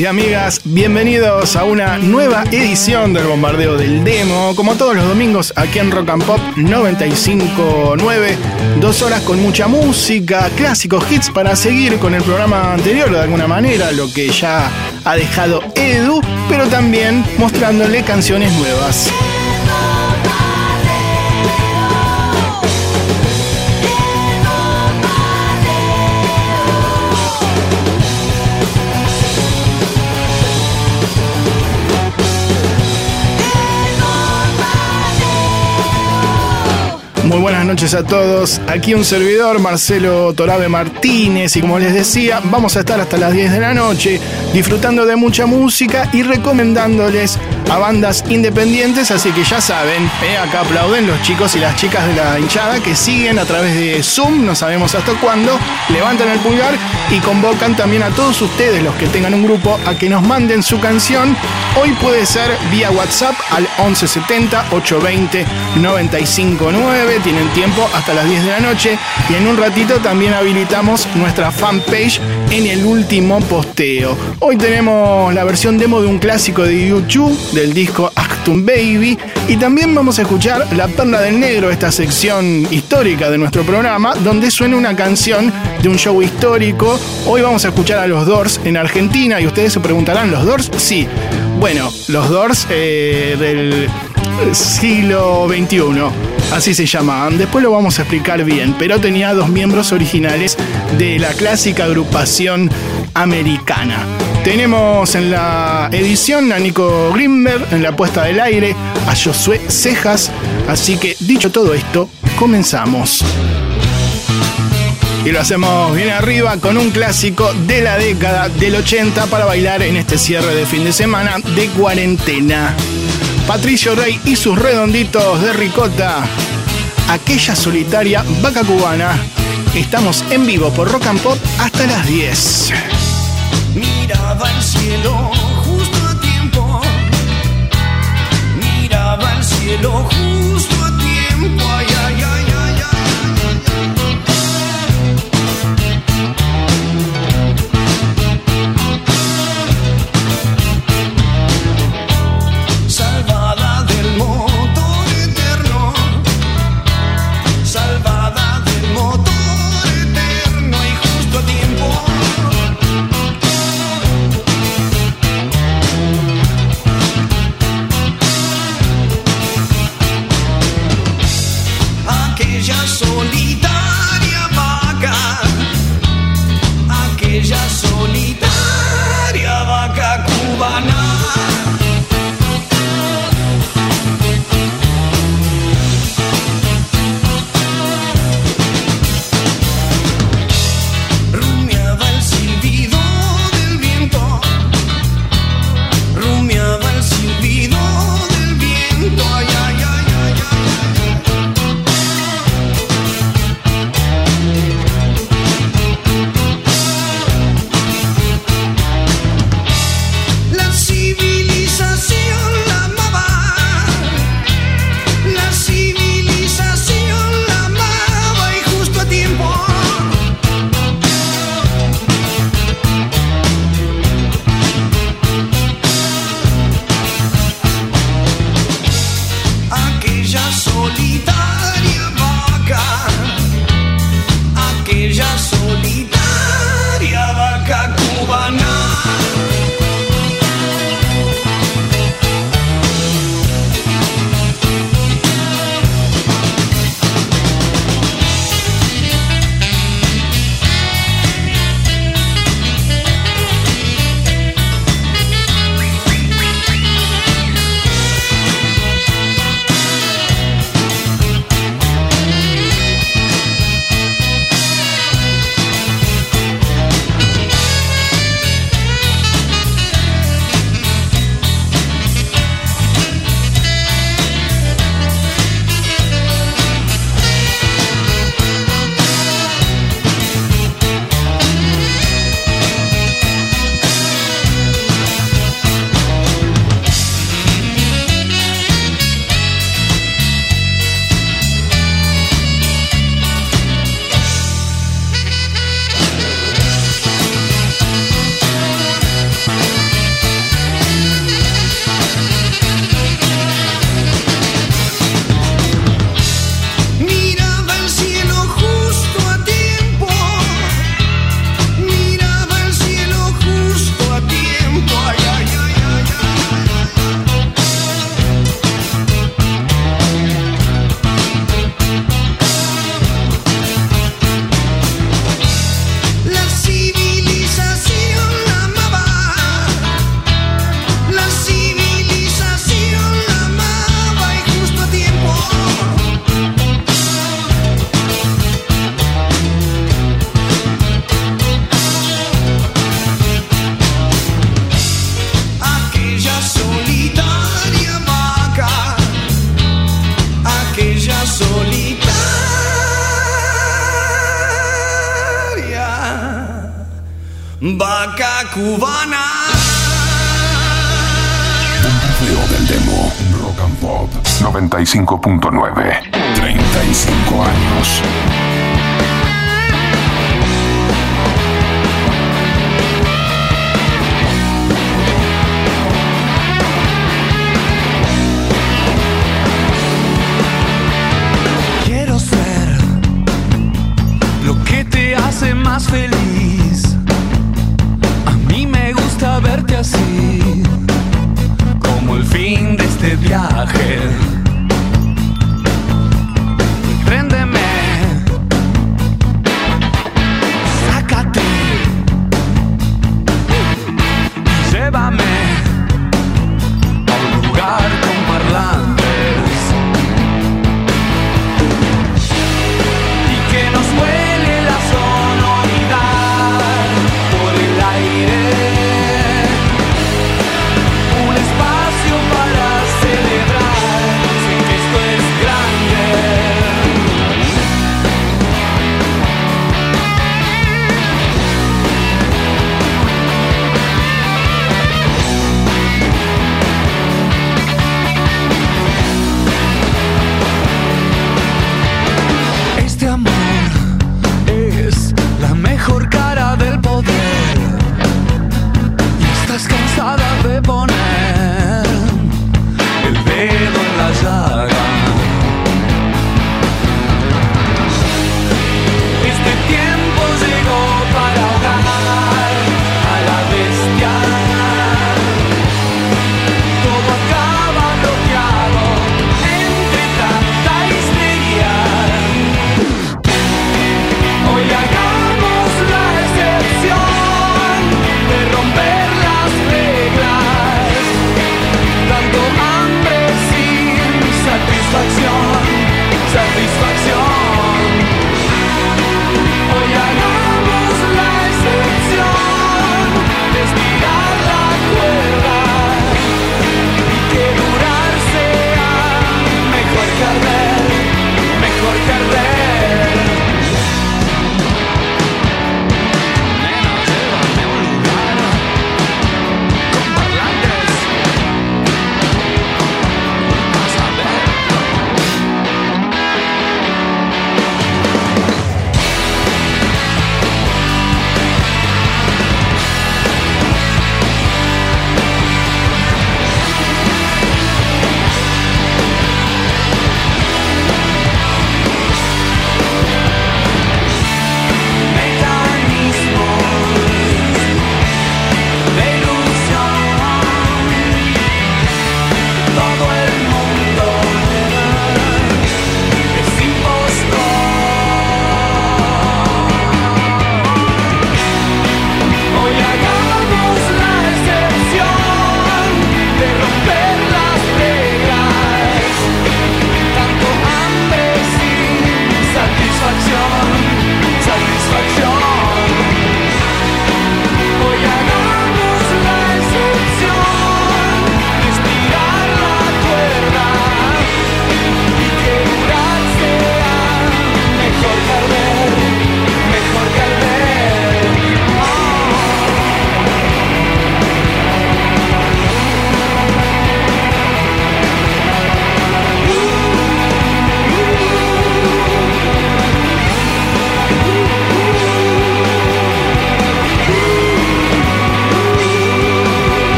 y amigas, bienvenidos a una nueva edición del Bombardeo del Demo, como todos los domingos aquí en Rock and Pop 959, dos horas con mucha música, clásicos hits para seguir con el programa anterior de alguna manera, lo que ya ha dejado Edu, pero también mostrándole canciones nuevas. Muy buenas noches a todos. Aquí un servidor, Marcelo Torabe Martínez, y como les decía, vamos a estar hasta las 10 de la noche disfrutando de mucha música y recomendándoles a bandas independientes, así que ya saben, eh, acá aplauden los chicos y las chicas de la hinchada que siguen a través de Zoom, no sabemos hasta cuándo, levantan el pulgar y convocan también a todos ustedes, los que tengan un grupo, a que nos manden su canción. Hoy puede ser vía WhatsApp al 1170 820 959, tienen tiempo hasta las 10 de la noche y en un ratito también habilitamos nuestra fanpage en el último posteo. Hoy tenemos la versión demo de un clásico de YouTube del disco Actum Baby y también vamos a escuchar La Perla del Negro, esta sección histórica de nuestro programa, donde suena una canción de un show histórico. Hoy vamos a escuchar a los Doors en Argentina y ustedes se preguntarán, ¿los Doors? Sí. Bueno, los Doors eh, del siglo XXI, así se llamaban. Después lo vamos a explicar bien, pero tenía dos miembros originales de la clásica agrupación americana. Tenemos en la edición a Nico Grimberg, en la puesta del aire a Josué Cejas. Así que dicho todo esto, comenzamos. Y lo hacemos bien arriba con un clásico de la década del 80 para bailar en este cierre de fin de semana de cuarentena. Patricio Rey y sus redonditos de ricota. Aquella solitaria vaca cubana. Estamos en vivo por Rock and Pop hasta las 10 miraba el cielo justo a tiempo, miraba el cielo justo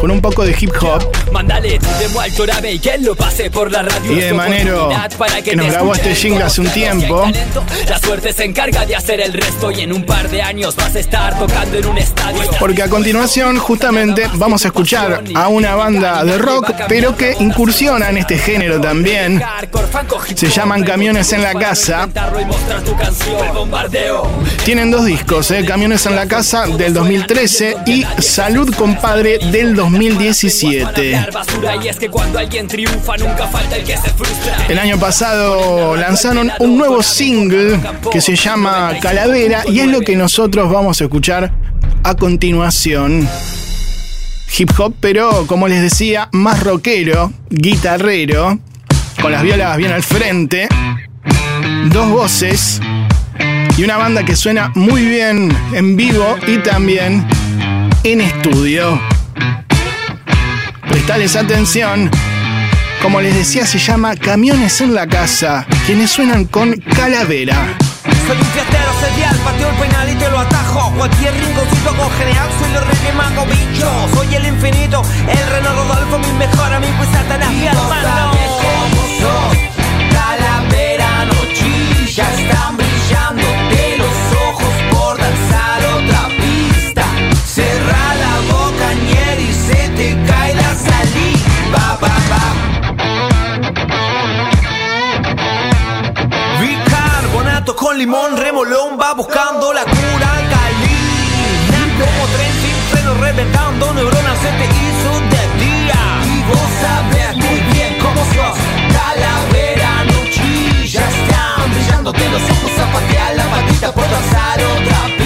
con un poco de hip hop. Y de Manero, que, nos grabó este jingle hace un tiempo. La suerte se encarga de hacer el resto y en un par de años vas a estar tocando en un estadio. Porque a continuación, justamente, vamos a escuchar a una banda de rock, pero que incursiona en este género también. Se llaman Camiones en la Casa. Tienen dos discos, eh, Camiones en la Casa del 2013 y Salud Compadre del 2013. 2017. El año pasado lanzaron un nuevo single que se llama Calavera y es lo que nosotros vamos a escuchar a continuación. Hip hop, pero como les decía, más rockero, guitarrero, con las violas bien al frente, dos voces y una banda que suena muy bien en vivo y también en estudio. Prestales atención. Como les decía, se llama Camiones en la Casa, quienes suenan con Calavera. Soy un fiestero serial, pateo el penal y te lo atajo Cualquier rinconcito con genial, soy el rey mago bicho Soy el infinito, el reno Rodolfo, mi mejor amigo y Satanás, mi hermano limón, remolón, va buscando la cura alcalina Como tren sin freno, reventando neuronas, se te hizo de día. Y vos sabés muy bien cómo sos, calavera no chilla Están brillándote los ojos, zapatea la patita por danzar otra pista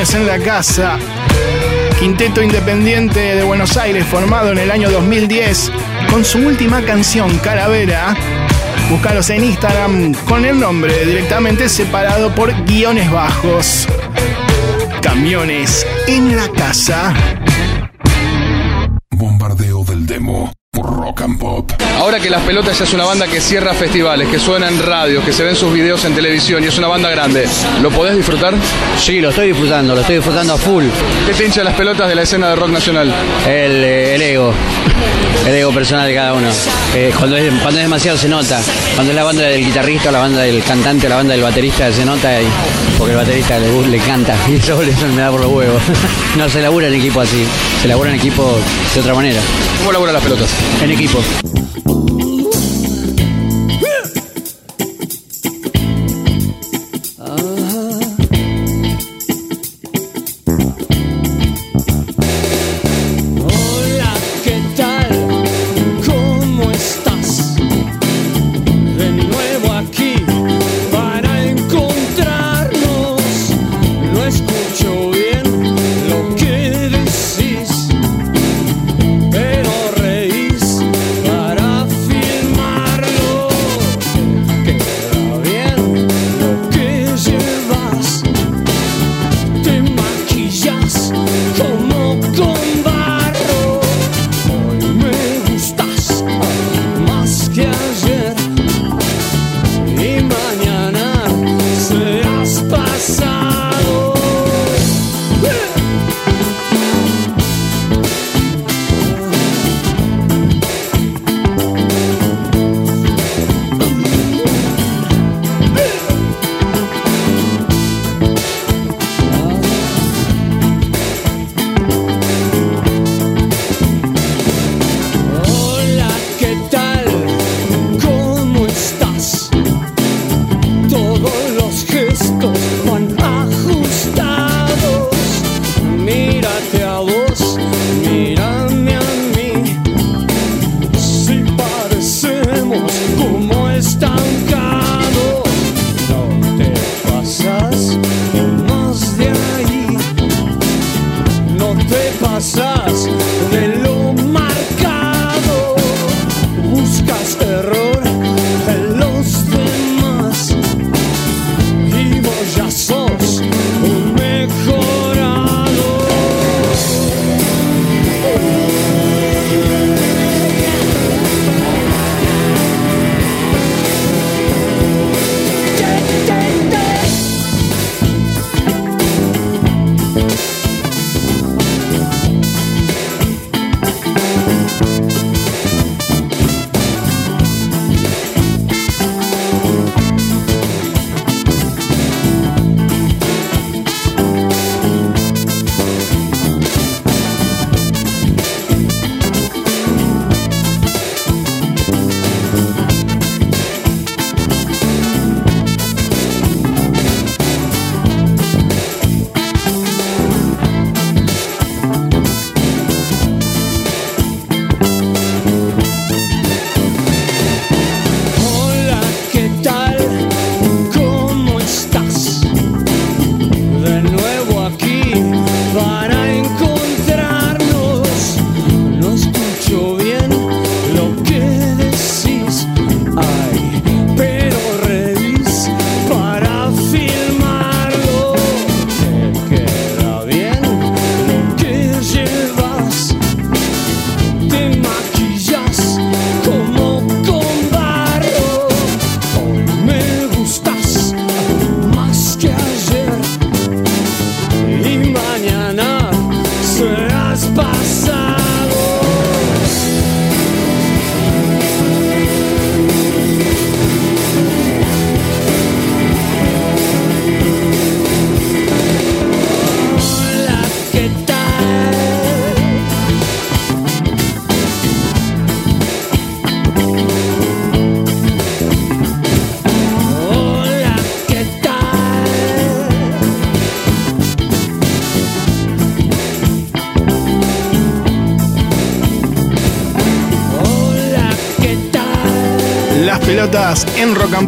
En la Casa. Quinteto Independiente de Buenos Aires formado en el año 2010 con su última canción Calavera. Búscalos en Instagram con el nombre directamente separado por guiones bajos. Camiones en la casa. Bombardeo del demo Rock and Pop. Ahora que Las Pelotas ya es una banda que cierra festivales, que suena en radio, que se ven sus videos en televisión y es una banda grande, ¿lo podés disfrutar? Sí, lo estoy disfrutando, lo estoy disfrutando a full. ¿Qué te hincha las pelotas de la escena de rock nacional? El, eh, el ego, el ego personal de cada uno. Eh, cuando, es, cuando es demasiado se nota. Cuando es la banda del guitarrista, la banda del cantante, la banda del baterista se nota y, porque el baterista le, le canta y eso, eso me da por los huevos. no se labura en equipo así, se labura en equipo de otra manera. ¿Cómo laburan las pelotas? En equipo.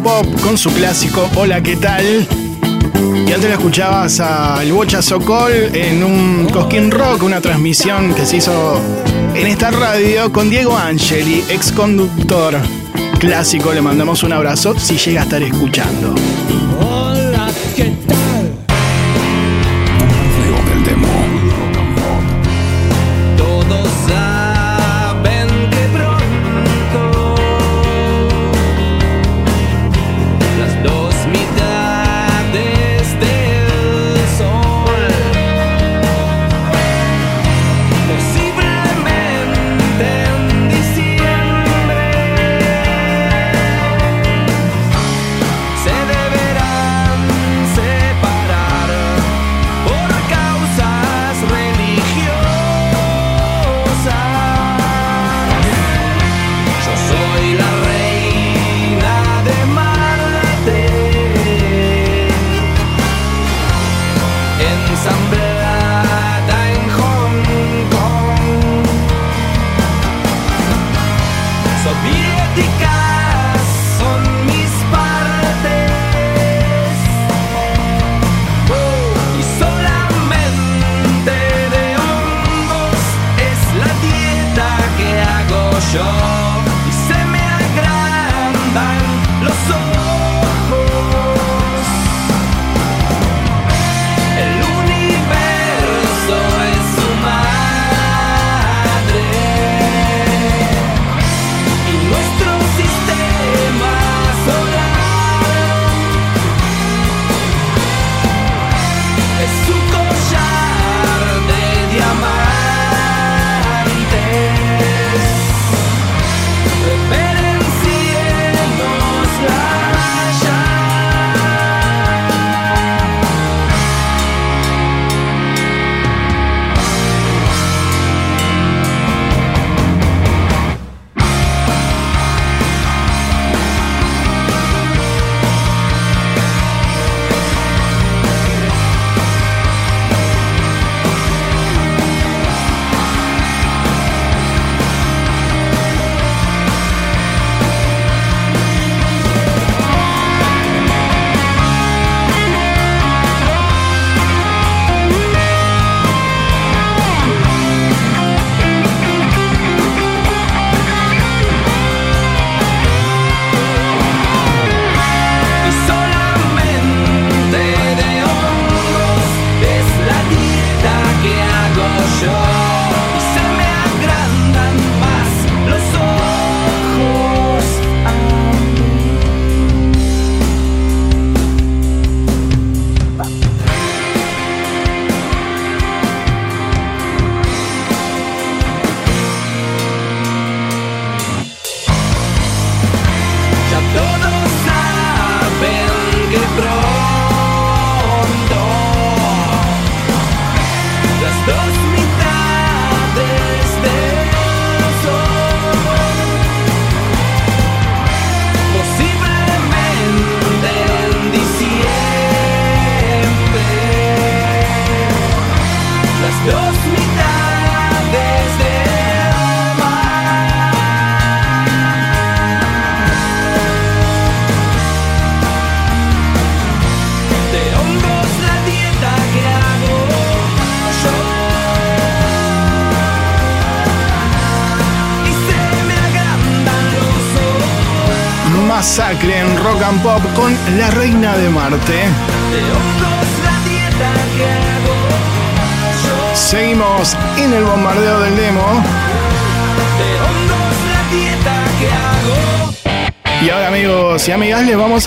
Pop con su clásico Hola, ¿qué tal? Y antes lo escuchabas al Bocha Sokol en un Cosquín Rock, una transmisión que se hizo en esta radio con Diego Angeli, ex conductor clásico. Le mandamos un abrazo si llega a estar escuchando.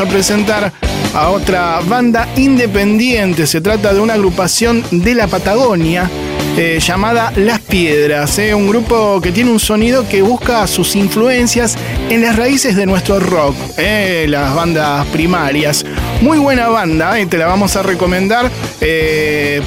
A presentar a otra banda independiente. Se trata de una agrupación de la Patagonia eh, llamada Las Piedras. eh, un grupo que tiene un sonido que busca sus influencias en las raíces de nuestro rock, eh, las bandas primarias. Muy buena banda, te la vamos a recomendar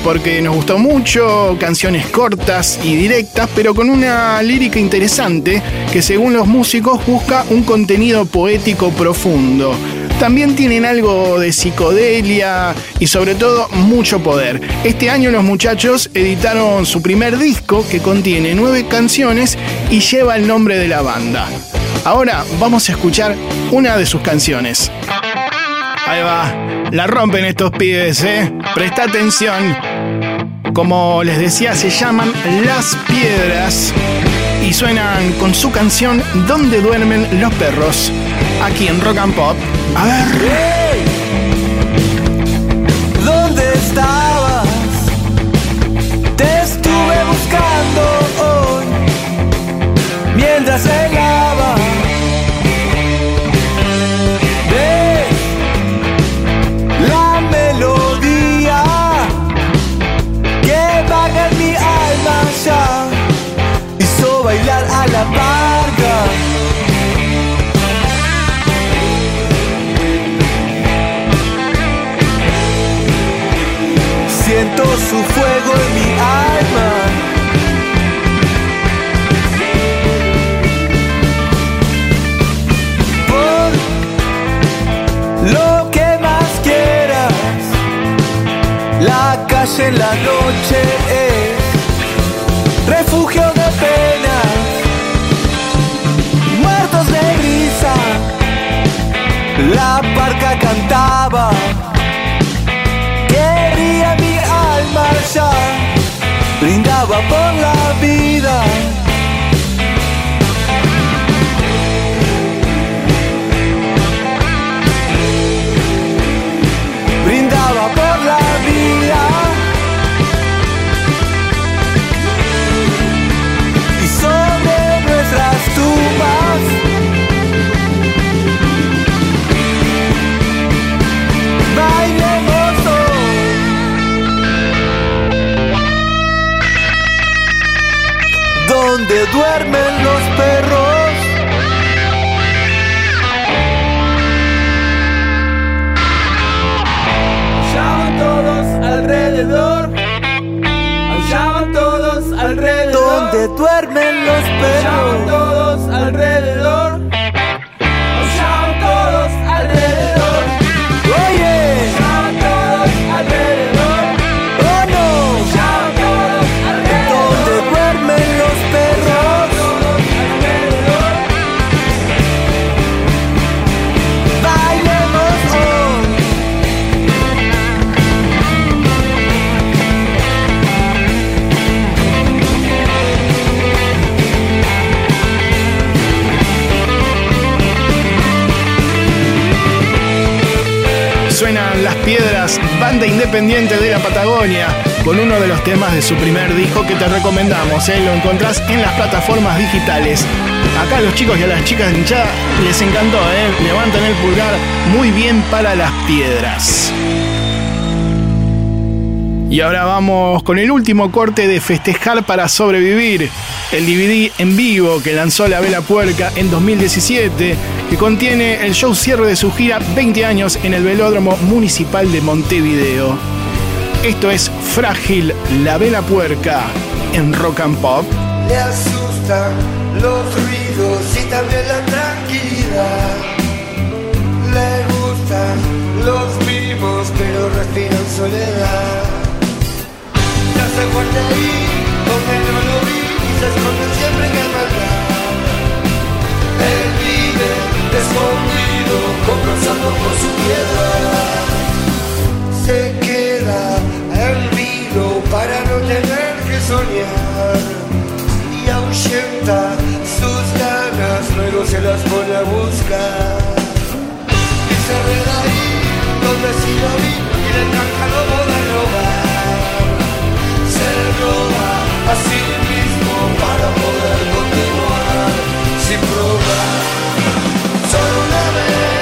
porque nos gustó mucho, canciones cortas y directas, pero con una lírica interesante que según los músicos busca un contenido poético profundo. También tienen algo de psicodelia y sobre todo mucho poder. Este año los muchachos editaron su primer disco que contiene nueve canciones y lleva el nombre de la banda. Ahora vamos a escuchar una de sus canciones. Ahí va, la rompen estos pibes, ¿eh? Presta atención. Como les decía, se llaman Las Piedras y suenan con su canción Donde duermen los perros, aquí en Rock and Pop. A ver. ¿Dónde estabas? Te estuve buscando hoy mientras llegaba. ¿Ves? La melodía que vaga en mi alma ya su fuego en mi alma. Por lo que más quieras, la calle en la noche brindaba por la vida. Donde duermen los perros. Aullaban todos alrededor. Aullaban todos alrededor. Donde duermen los perros. Aullaban todos alrededor. Independiente de la Patagonia, con uno de los temas de su primer disco que te recomendamos. ¿eh? Lo encontrás en las plataformas digitales. Acá a los chicos y a las chicas hinchada les encantó, ¿eh? levantan el pulgar muy bien para Las Piedras. Y ahora vamos con el último corte de Festejar para Sobrevivir, el DVD en vivo que lanzó la Vela Puerca en 2017, que contiene el show cierre de su gira 20 años en el Velódromo Municipal de Montevideo. Esto es Frágil, la Vela Puerca, en Rock and Pop. Le asustan los ruidos y también la tranquilidad. Le gustan los vivos, pero respiran soledad. Ya se guarda ahí, no lo vi, y se esconde siempre en el maldad. Escondido, conversando por su piedad. Se queda hervido para no tener que soñar y ahuyenta sus ganas, luego se las pone a buscar. Y se reda ahí, donde sí lo vi, y le encanta no poder robar. Se roba a sí mismo para poder continuar sin probar. Solo una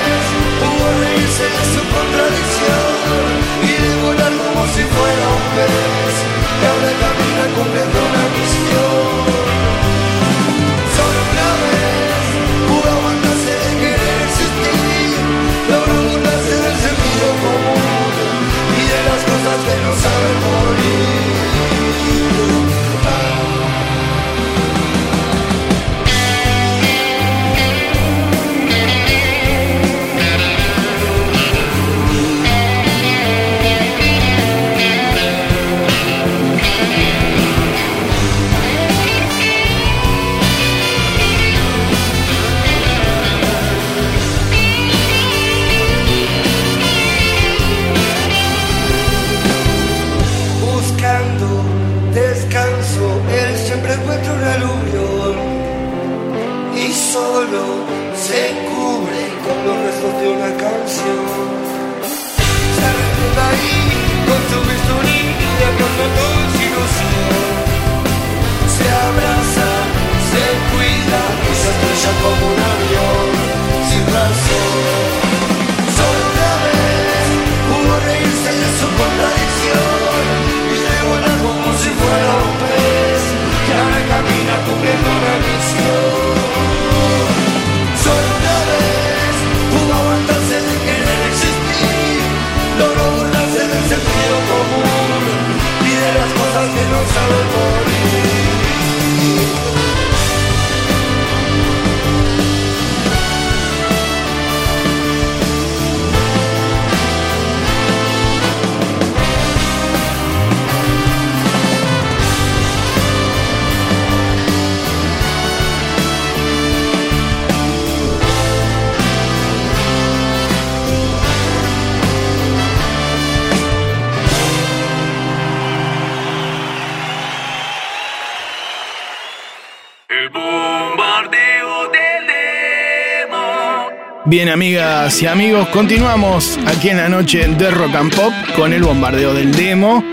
Bien, amigas y amigos, continuamos aquí en la noche de Rock and Pop con el bombardeo del demo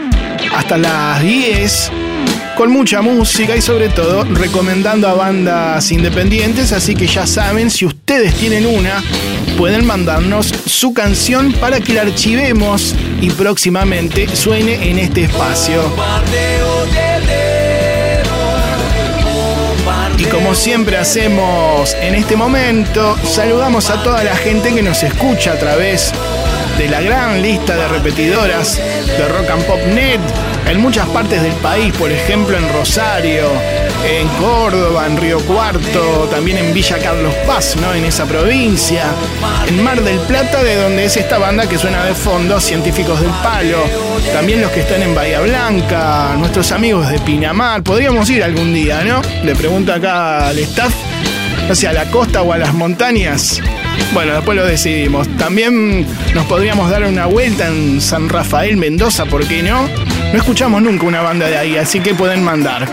hasta las 10 con mucha música y sobre todo recomendando a bandas independientes, así que ya saben, si ustedes tienen una, pueden mandarnos su canción para que la archivemos y próximamente suene en este espacio. Siempre hacemos en este momento, saludamos a toda la gente que nos escucha a través de la gran lista de repetidoras de Rock and Pop Net en muchas partes del país, por ejemplo en Rosario, en Córdoba, en Río Cuarto, también en Villa Carlos Paz, ¿no? En esa provincia, en Mar del Plata, de donde es esta banda que suena de fondo, Científicos del Palo, también los que están en Bahía Blanca, nuestros amigos de Pinamar, podríamos ir algún día, ¿no? Le pregunto acá al staff, hacia la costa o a las montañas. Bueno, después lo decidimos. También nos podríamos dar una vuelta en San Rafael, Mendoza, ¿por qué no? No escuchamos nunca una banda de ahí, así que pueden mandar.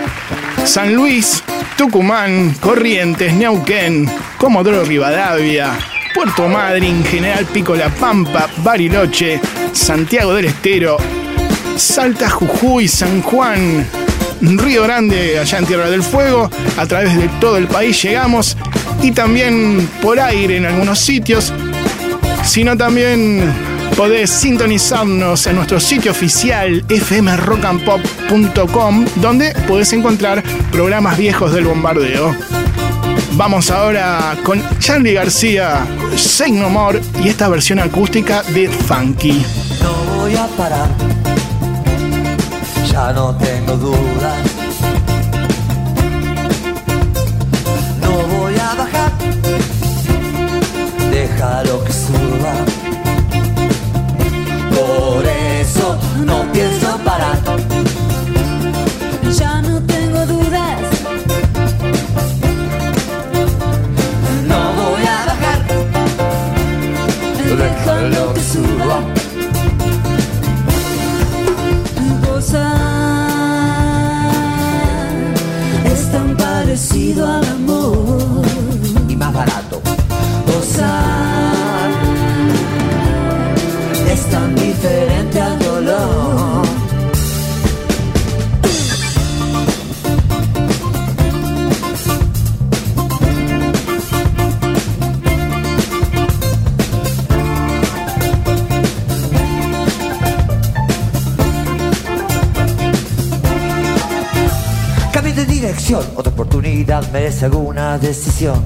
San Luis, Tucumán, Corrientes, Neuquén, Comodoro Rivadavia, Puerto Madryn, General Pico La Pampa, Bariloche, Santiago del Estero, Salta, Jujuy, San Juan, Río Grande, allá en Tierra del Fuego. A través de todo el país llegamos y también por aire en algunos sitios, sino también podés sintonizarnos en nuestro sitio oficial fmrockandpop.com, donde podés encontrar programas viejos del bombardeo. Vamos ahora con Charlie García, Say No More y esta versión acústica de Funky. No voy a parar, ya no tengo dudas. Parecido al merece alguna decisión.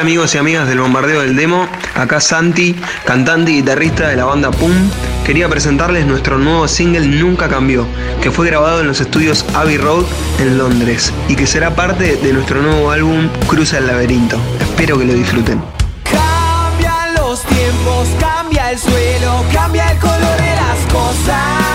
Amigos y amigas del Bombardeo del Demo, acá Santi, cantante y guitarrista de la banda Pum. Quería presentarles nuestro nuevo single Nunca Cambió, que fue grabado en los estudios Abbey Road en Londres y que será parte de nuestro nuevo álbum Cruza el Laberinto. Espero que lo disfruten. Cambian los tiempos, cambia el suelo, cambia el color de las cosas.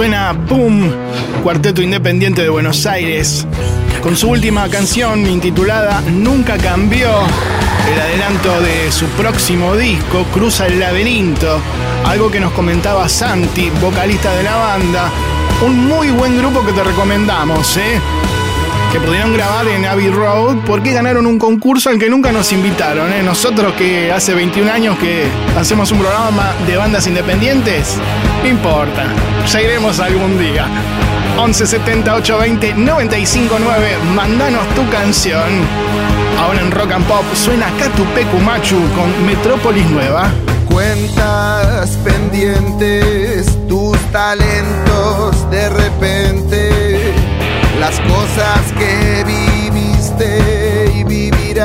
Suena Boom, cuarteto independiente de Buenos Aires, con su última canción intitulada Nunca cambió, el adelanto de su próximo disco, Cruza el laberinto, algo que nos comentaba Santi, vocalista de la banda, un muy buen grupo que te recomendamos, ¿eh? Que pudieron grabar en Abbey Road porque ganaron un concurso al que nunca nos invitaron. ¿eh? Nosotros que hace 21 años que hacemos un programa de bandas independientes, no importa, ya iremos algún día. 11 70 820 959, mandanos tu canción. Ahora en Rock and Pop suena Catupecu Machu con Metrópolis Nueva. Cuentas pendientes, tus talentos de repente, las cosas que viviste y vivirás.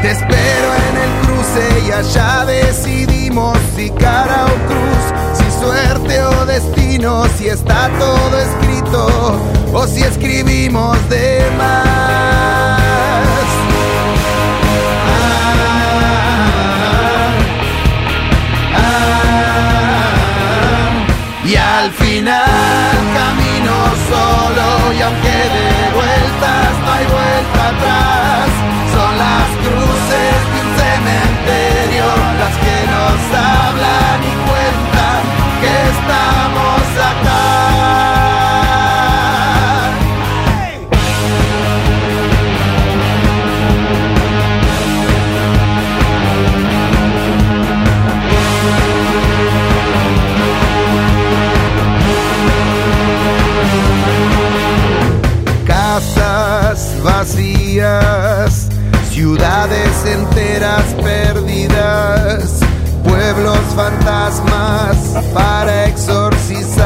Te espero en el cruce y allá decidimos si cara o cruz, si suerte o destino, si está todo escrito o si escribimos de más. Y al final camino solo y aunque de vueltas no hay vuelta atrás, son las cruces de un cementerio las que nos hablan y cuentan que estamos enteras perdidas, pueblos fantasmas para exorcizar.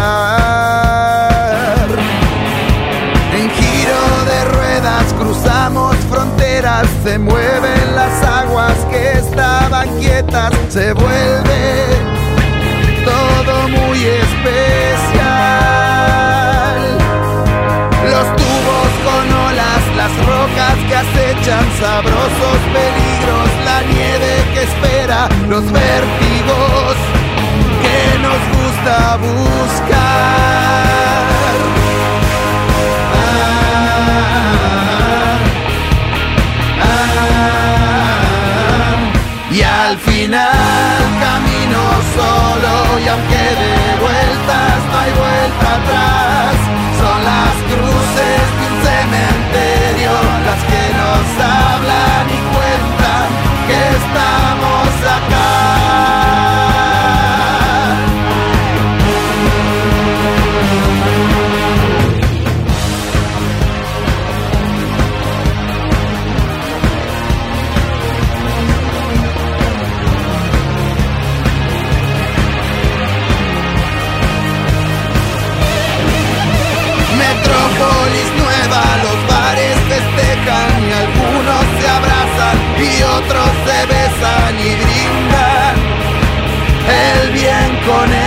En giro de ruedas cruzamos fronteras, se mueven las aguas que estaban quietas, se vuelven acechan, sabrosos peligros, la nieve que espera, los vértigos que nos gusta buscar. Ah, ah, y al final camino solo y aunque de vueltas no hay vuelta atrás, son las cruces de un cementerio las que acá. Metrópolis nueva, los bares festejan y algunos se abrazan con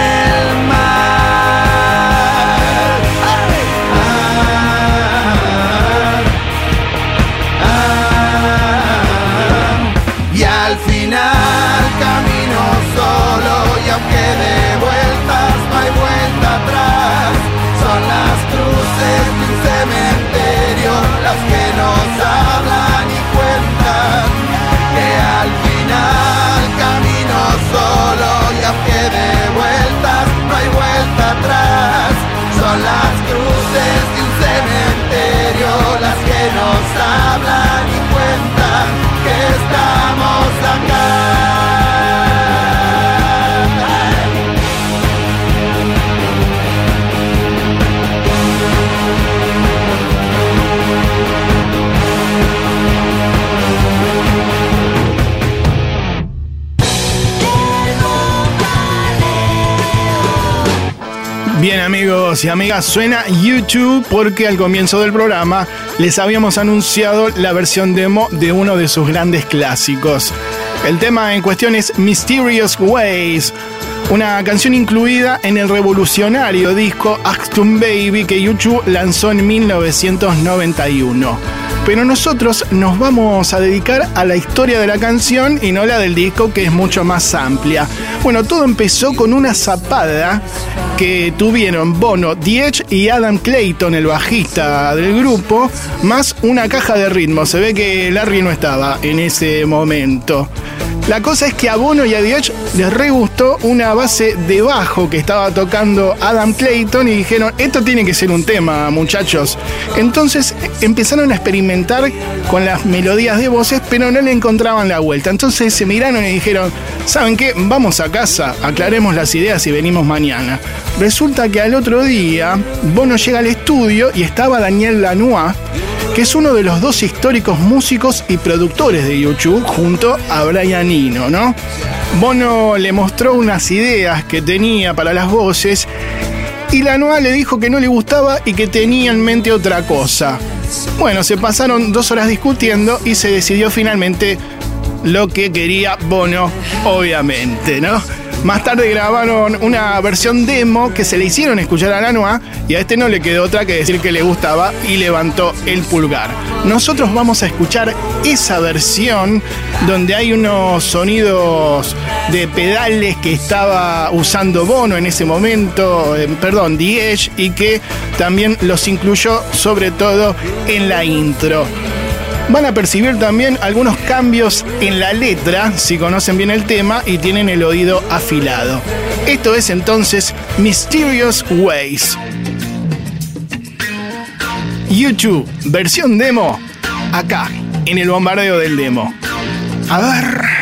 y amigas, suena YouTube porque al comienzo del programa les habíamos anunciado la versión demo de uno de sus grandes clásicos. El tema en cuestión es Mysterious Ways, una canción incluida en el revolucionario disco Actum Baby que YouTube lanzó en 1991. Pero nosotros nos vamos a dedicar a la historia de la canción y no la del disco que es mucho más amplia. Bueno, todo empezó con una zapada que tuvieron Bono, Diech y Adam Clayton, el bajista del grupo, más una caja de ritmo. Se ve que Larry no estaba en ese momento. La cosa es que a Bono y a Diech les re gustó una base de bajo que estaba tocando Adam Clayton y dijeron, esto tiene que ser un tema, muchachos. Entonces empezaron a experimentar con las melodías de voces, pero no le encontraban la vuelta. Entonces se miraron y dijeron, ¿saben qué? Vamos a casa, aclaremos las ideas y venimos mañana. Resulta que al otro día, Bono llega al estudio y estaba Daniel Lanois, que es uno de los dos históricos músicos y productores de YouTube junto a Brian Eno, ¿no? Bono le mostró unas ideas que tenía para las voces y Lanois le dijo que no le gustaba y que tenía en mente otra cosa. Bueno, se pasaron dos horas discutiendo y se decidió finalmente lo que quería Bono, obviamente, ¿no? Más tarde grabaron una versión demo que se le hicieron escuchar a Lanois y a este no le quedó otra que decir que le gustaba y levantó el pulgar. Nosotros vamos a escuchar esa versión donde hay unos sonidos de pedales que estaba usando Bono en ese momento, eh, perdón, Diez, y que también los incluyó sobre todo en la intro van a percibir también algunos cambios en la letra si conocen bien el tema y tienen el oído afilado. Esto es entonces Mysterious Ways. YouTube, versión demo, acá, en el bombardeo del demo. A ver.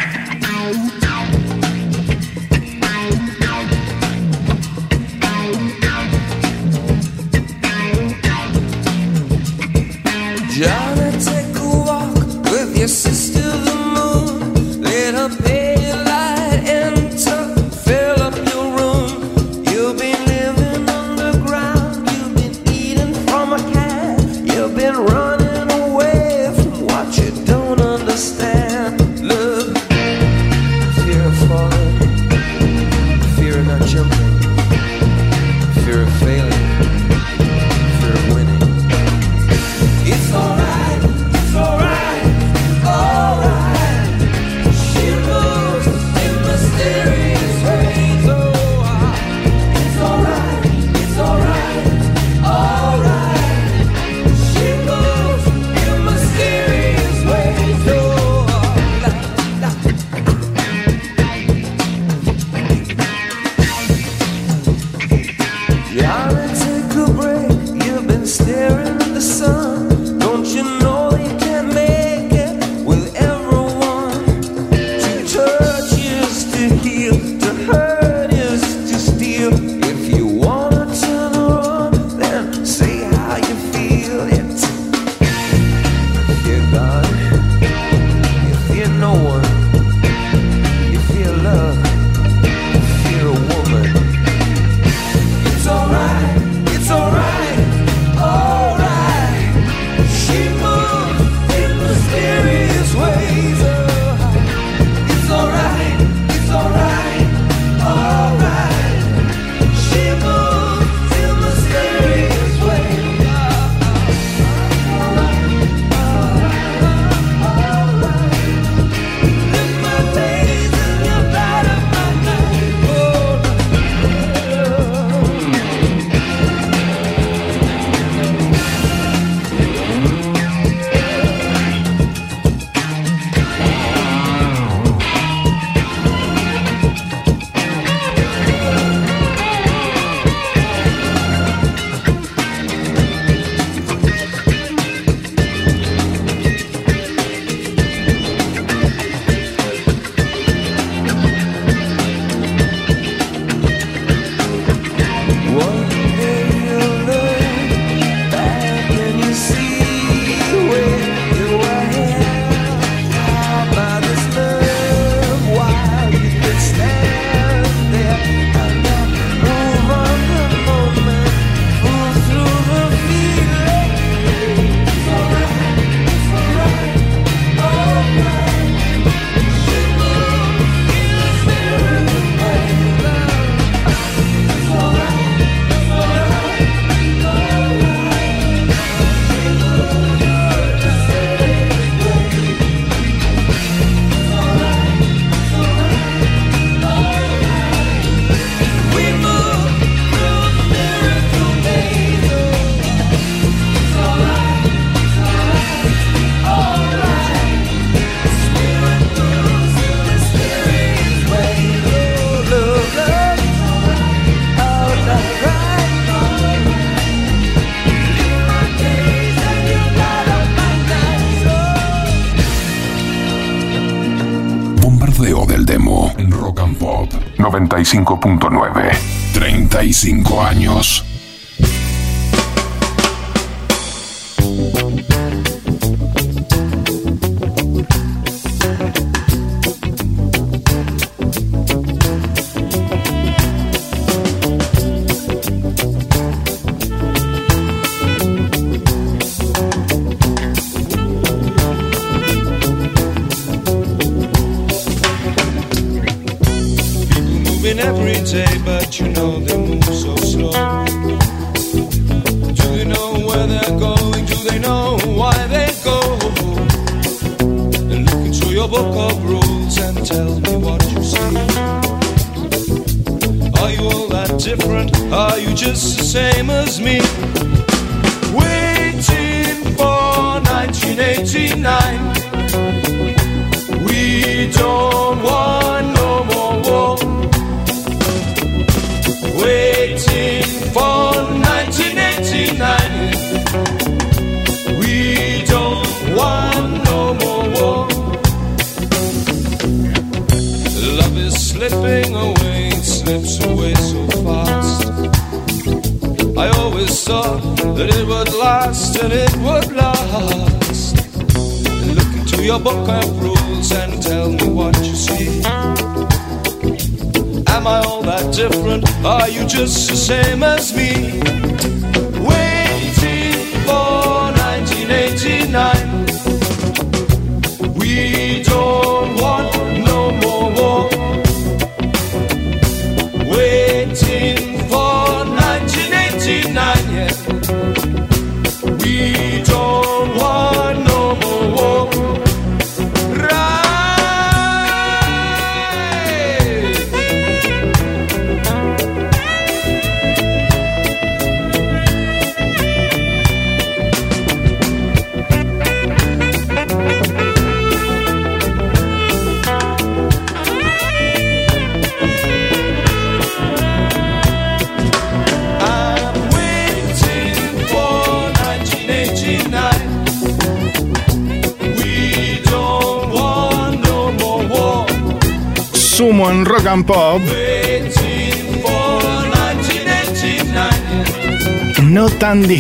95.9. 35 años.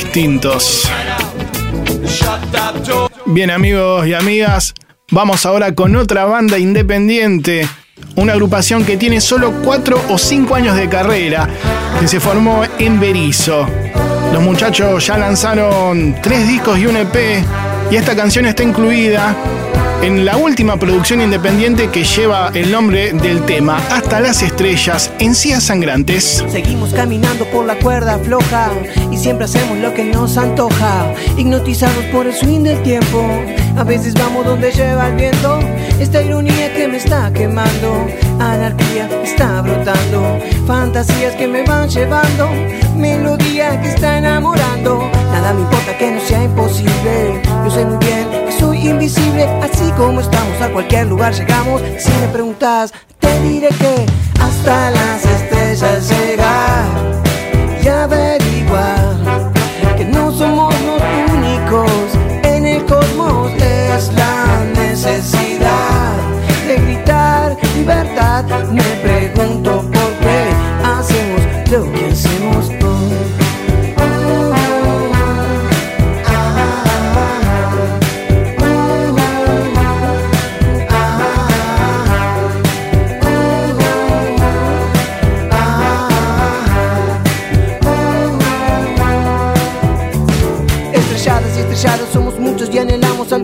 Distintos. Bien amigos y amigas, vamos ahora con otra banda independiente, una agrupación que tiene solo 4 o 5 años de carrera, que se formó en Berizo. Los muchachos ya lanzaron 3 discos y un EP, y esta canción está incluida en la última producción independiente que lleva el nombre del tema, Hasta las Estrellas, Encías Sangrantes. Seguimos caminando por la cuerda floja y siempre hacemos lo que nos antoja, hipnotizados por el swing del tiempo. A veces vamos donde lleva el viento, esta ironía que me está quemando, anarquía está brotando, fantasías que me van llevando, melodía que está enamorando. Nada me importa que no sea imposible, yo sé muy bien invisible, así como estamos a cualquier lugar llegamos. Si me preguntas, te diré que hasta las estrellas llegar y averiguar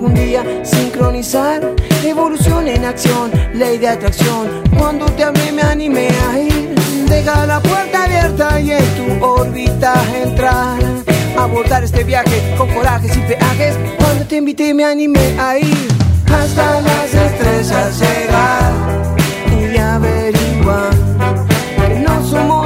algún día sincronizar evolución en acción, ley de atracción. Cuando te hablé me animé a ir, deja la puerta abierta y en tu órbita entrar. Abordar este viaje con corajes y peajes. Cuando te invité me animé a ir hasta las estrellas llegar y averiguar que no somos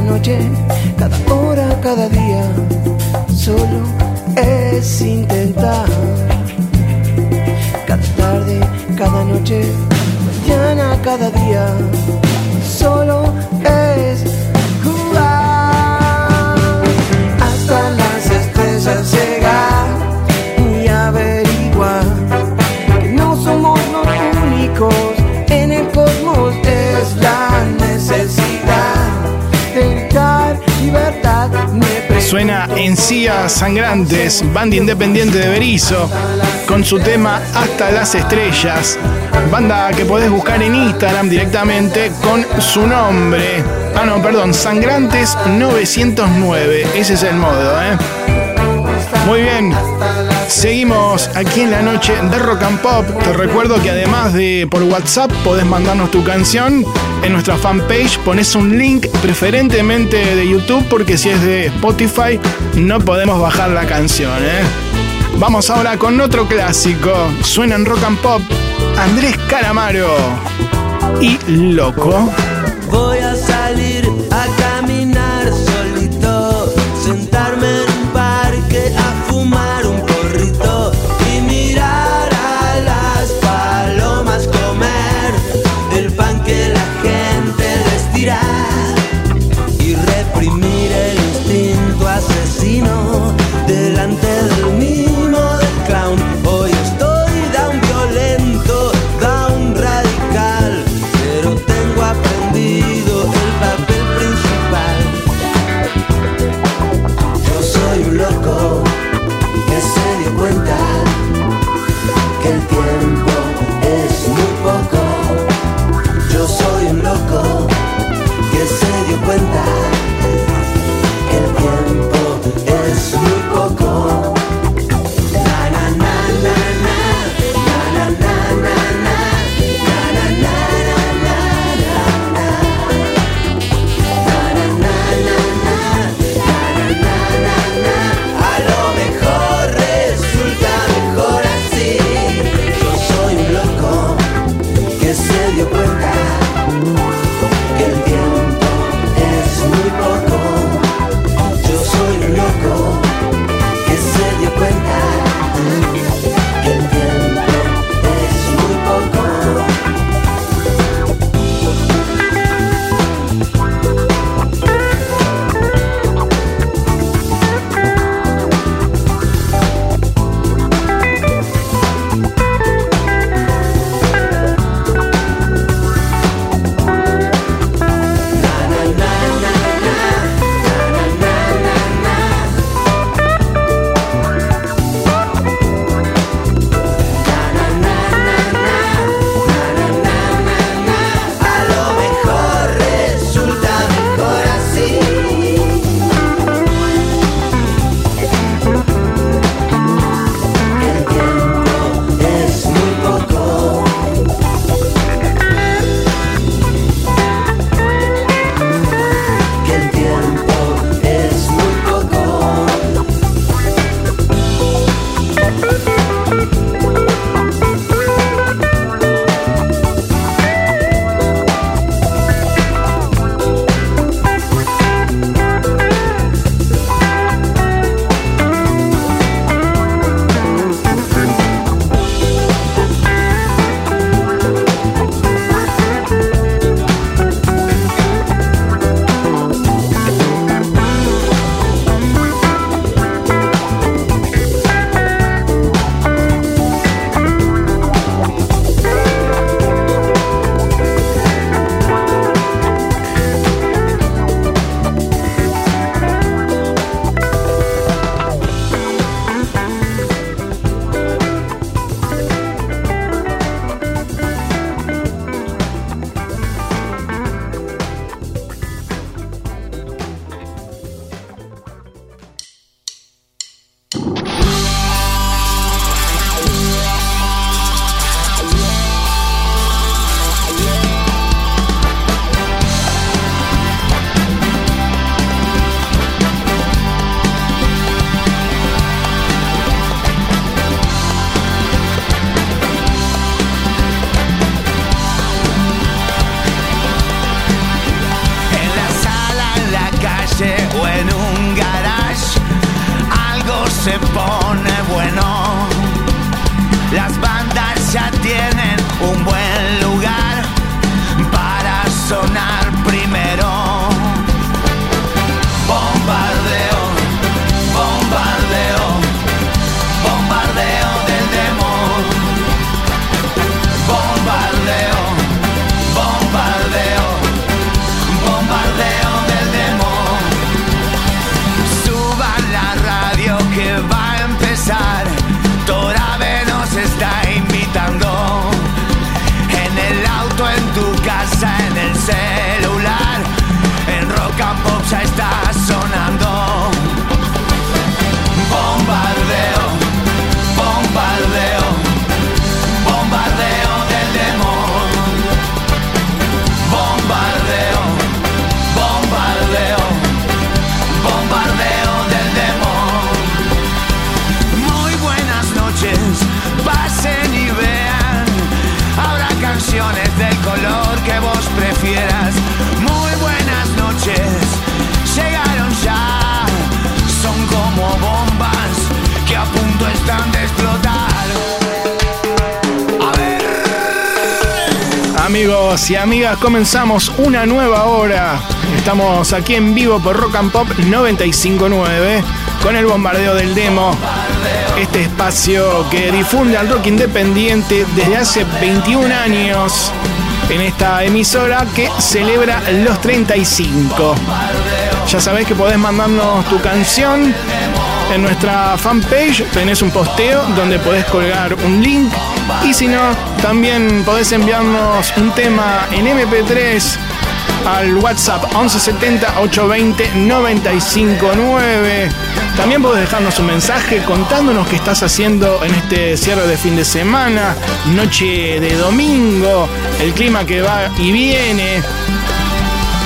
cada noche, cada hora, cada día, solo es intentar. Cada tarde, cada noche, mañana, cada día, solo es Suena Encías Sangrantes, banda independiente de Berizo, con su tema Hasta las Estrellas. Banda que podés buscar en Instagram directamente con su nombre. Ah, no, perdón, Sangrantes 909. Ese es el modo, ¿eh? Muy bien. Seguimos aquí en la noche de Rock and Pop. Te recuerdo que además de por WhatsApp podés mandarnos tu canción. En nuestra fanpage pones un link preferentemente de YouTube porque si es de Spotify no podemos bajar la canción. ¿eh? Vamos ahora con otro clásico. Suena en Rock and Pop. Andrés Calamaro. Y Loco. Voy a salir a Y amigas, comenzamos una nueva hora. Estamos aquí en vivo por Rock and Pop 959 con el bombardeo del demo. Este espacio que difunde al rock independiente desde hace 21 años en esta emisora que celebra los 35. Ya sabés que podés mandarnos tu canción en nuestra fanpage. Tenés un posteo donde podés colgar un link. Y si no, también podés enviarnos un tema en MP3 al WhatsApp 1170 820 959. También podés dejarnos un mensaje contándonos qué estás haciendo en este cierre de fin de semana, noche de domingo, el clima que va y viene.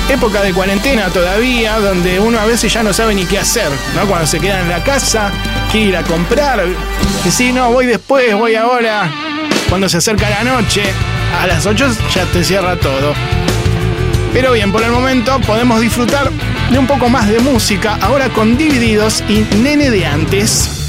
Época de cuarentena todavía, donde uno a veces ya no sabe ni qué hacer, ¿no? Cuando se queda en la casa, quiere ir a comprar, que si no, voy después, voy ahora. Cuando se acerca la noche, a las 8 ya te cierra todo. Pero bien, por el momento podemos disfrutar de un poco más de música, ahora con Divididos y Nene de antes.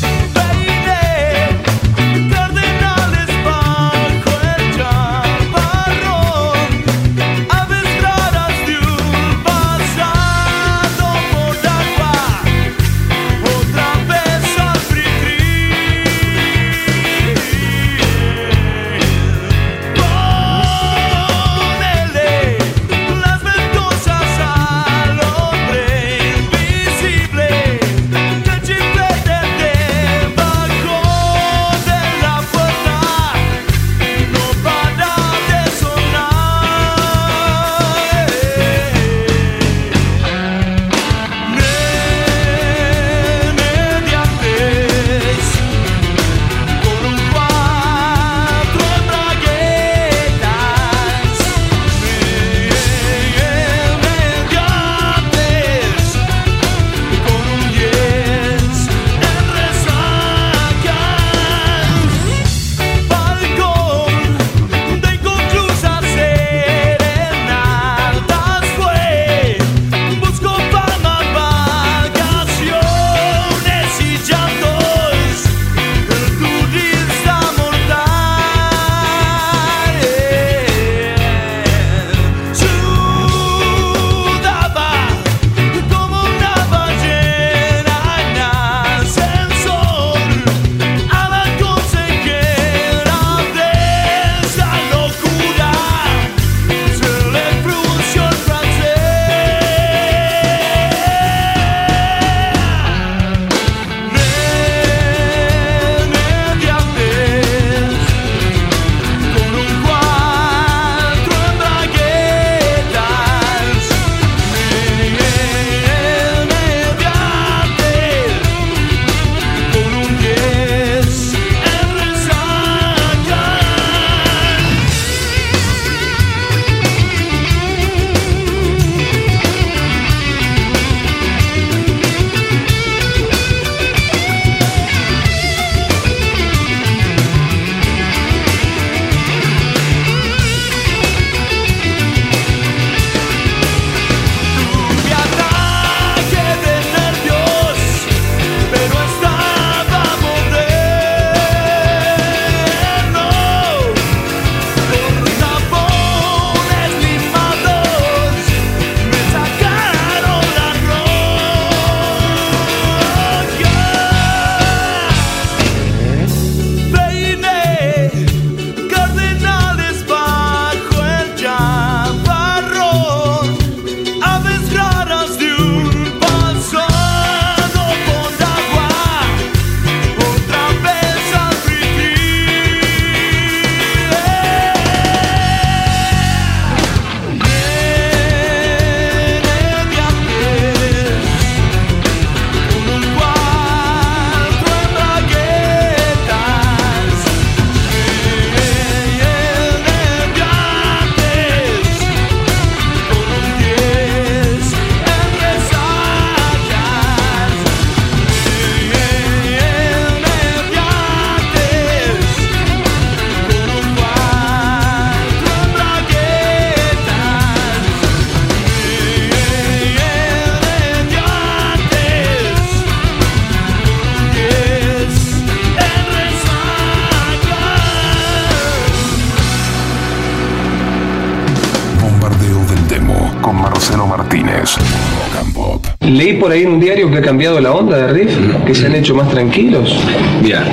Que ha cambiado la onda de riff, que se han hecho más tranquilos. Mira,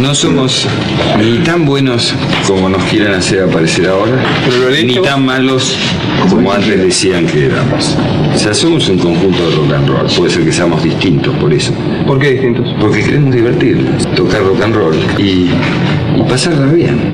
no somos ni tan buenos como nos quieren hacer aparecer ahora, ni tan malos como antes decían que éramos. O sea, somos un conjunto de rock and roll. Puede ser que seamos distintos por eso. ¿Por qué distintos? Porque queremos divertirnos, tocar rock and roll y, y pasarla bien.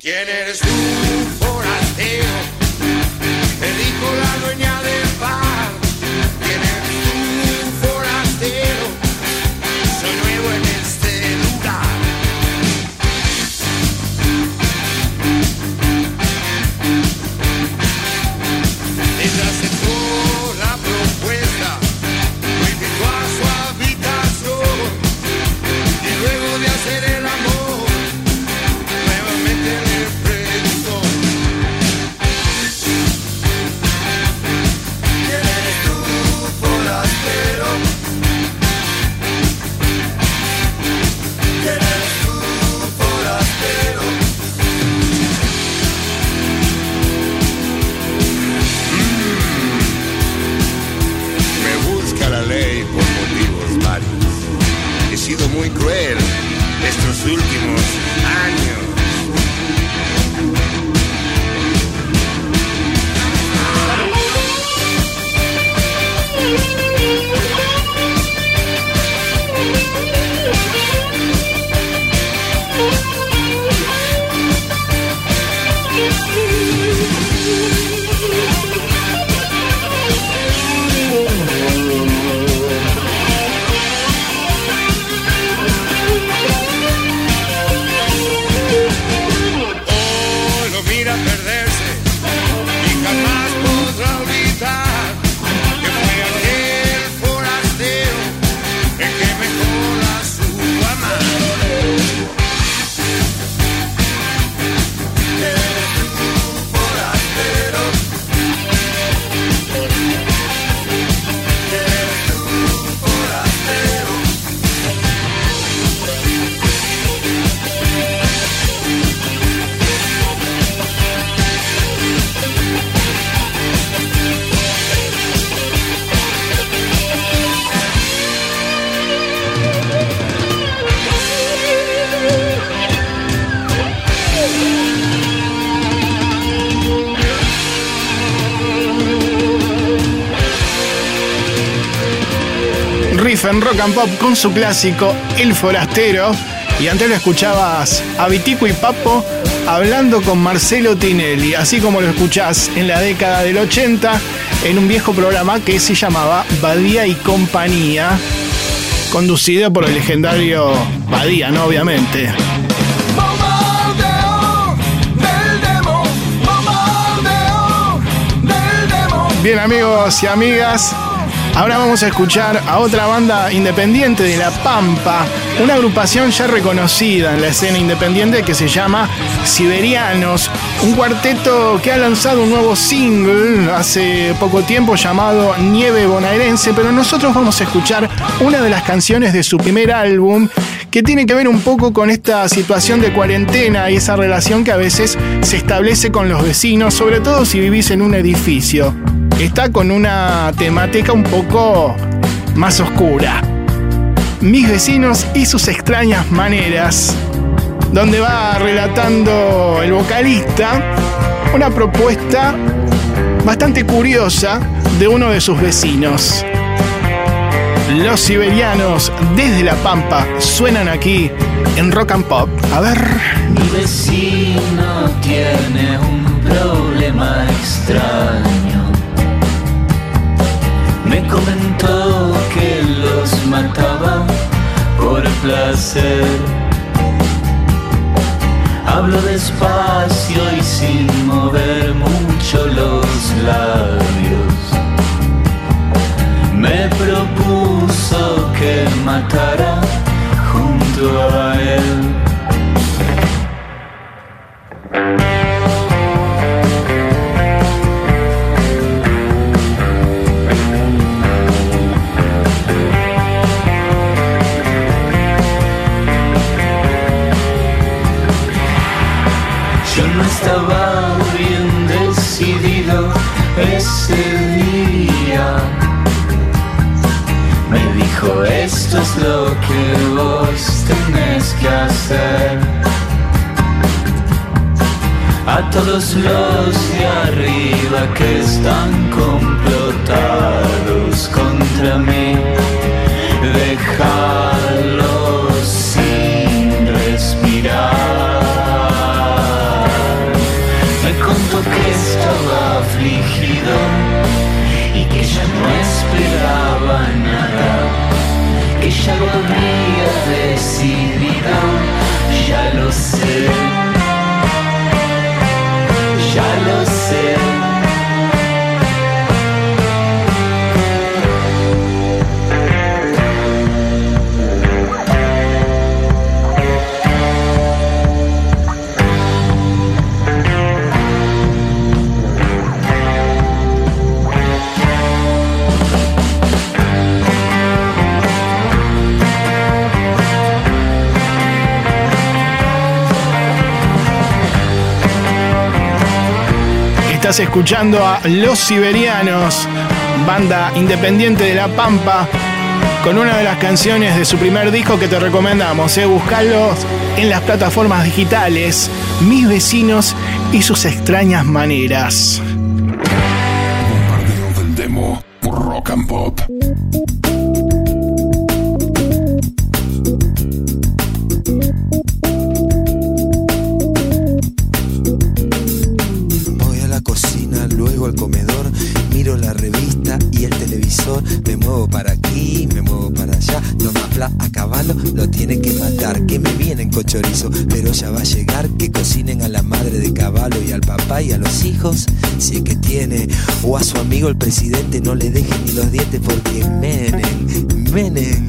Pop con su clásico El Forastero. Y antes lo escuchabas a Vitico y Papo hablando con Marcelo Tinelli, así como lo escuchás en la década del 80 en un viejo programa que se llamaba Badía y Compañía, conducido por el legendario Badía, ¿no? Obviamente. Bien amigos y amigas, ahora vamos a escuchar a otra banda independiente de La Pampa, una agrupación ya reconocida en la escena independiente que se llama Siberianos, un cuarteto que ha lanzado un nuevo single hace poco tiempo llamado Nieve Bonaerense, pero nosotros vamos a escuchar una de las canciones de su primer álbum que tiene que ver un poco con esta situación de cuarentena y esa relación que a veces se establece con los vecinos, sobre todo si vivís en un edificio. Está con una temática un poco más oscura. Mis vecinos y sus extrañas maneras, donde va relatando el vocalista una propuesta bastante curiosa de uno de sus vecinos. Los siberianos desde La Pampa suenan aquí en Rock and Pop. A ver. Mi vecino tiene un problema extraño. Me comentó que los mataba por placer. Hablo despacio y sin mover mucho los labios. Me propuso que matara junto a él. Hacer. A todos los de arriba que están complotados contra mí, déjalos sin respirar. Me contó que estaba afligido y que ya no esperaba nada, que ya lo había decidido, ya lo Estás escuchando a Los Siberianos, banda independiente de La Pampa, con una de las canciones de su primer disco que te recomendamos. ¿eh? Buscarlos en las plataformas digitales, Mis vecinos y sus extrañas maneras. A su amigo el presidente, no le dejen ni los dientes porque menen, menen,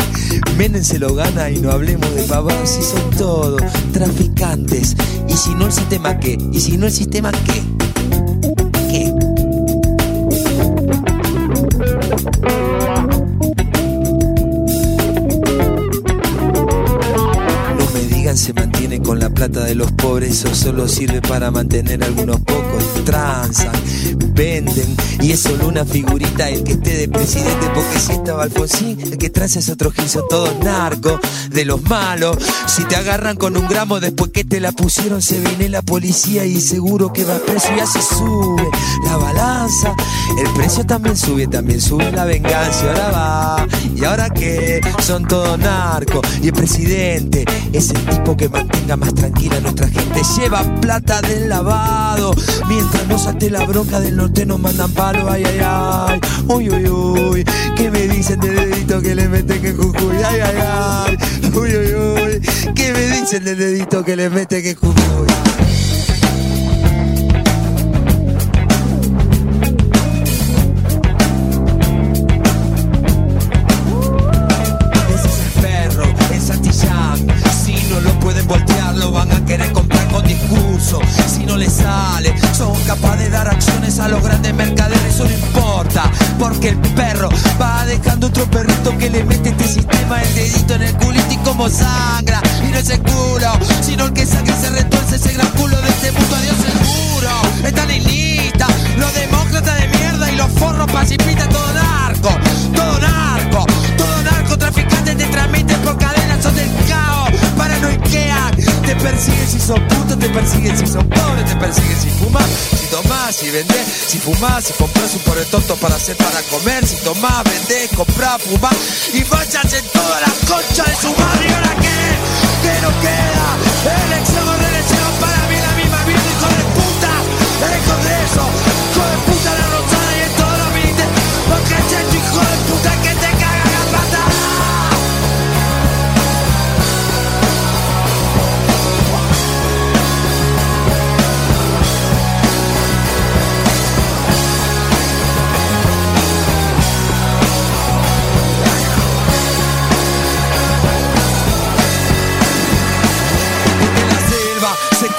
menen se lo gana y no hablemos de pavados, si son todos traficantes, y si no el sistema qué, y si no el sistema qué. ¿Qué? No me digan se mantiene con la plata de los pobres o solo sirve para mantener algunos pocos. Transan, venden y es solo una figurita el que esté de presidente porque si estaba Alfonsín, el que trae es otro gil, son todos narcos de los malos. Si te agarran con un gramo después que te la pusieron se viene la policía y seguro que va preso y así sube la balanza. El precio también sube, también sube la venganza ahora va. ¿Y ahora qué? Son todos narcos y el presidente es el tipo que mantenga más tranquila a nuestra gente. Lleva plata del lavado. Mientras no salte la bronca del norte nos mandan palo. Ay, ay, ay. Uy, uy, uy. ¿Qué me dicen del dedito que le meten en Jujuy? Ay, ay, ay. Uy, uy, uy. ¿Qué me dicen del dedito que le meten en Jujuy? Si compras un pobre tonto para hacer para comer, si tomás, vendés, comprás, fumás y vayas en toda la concha de su madre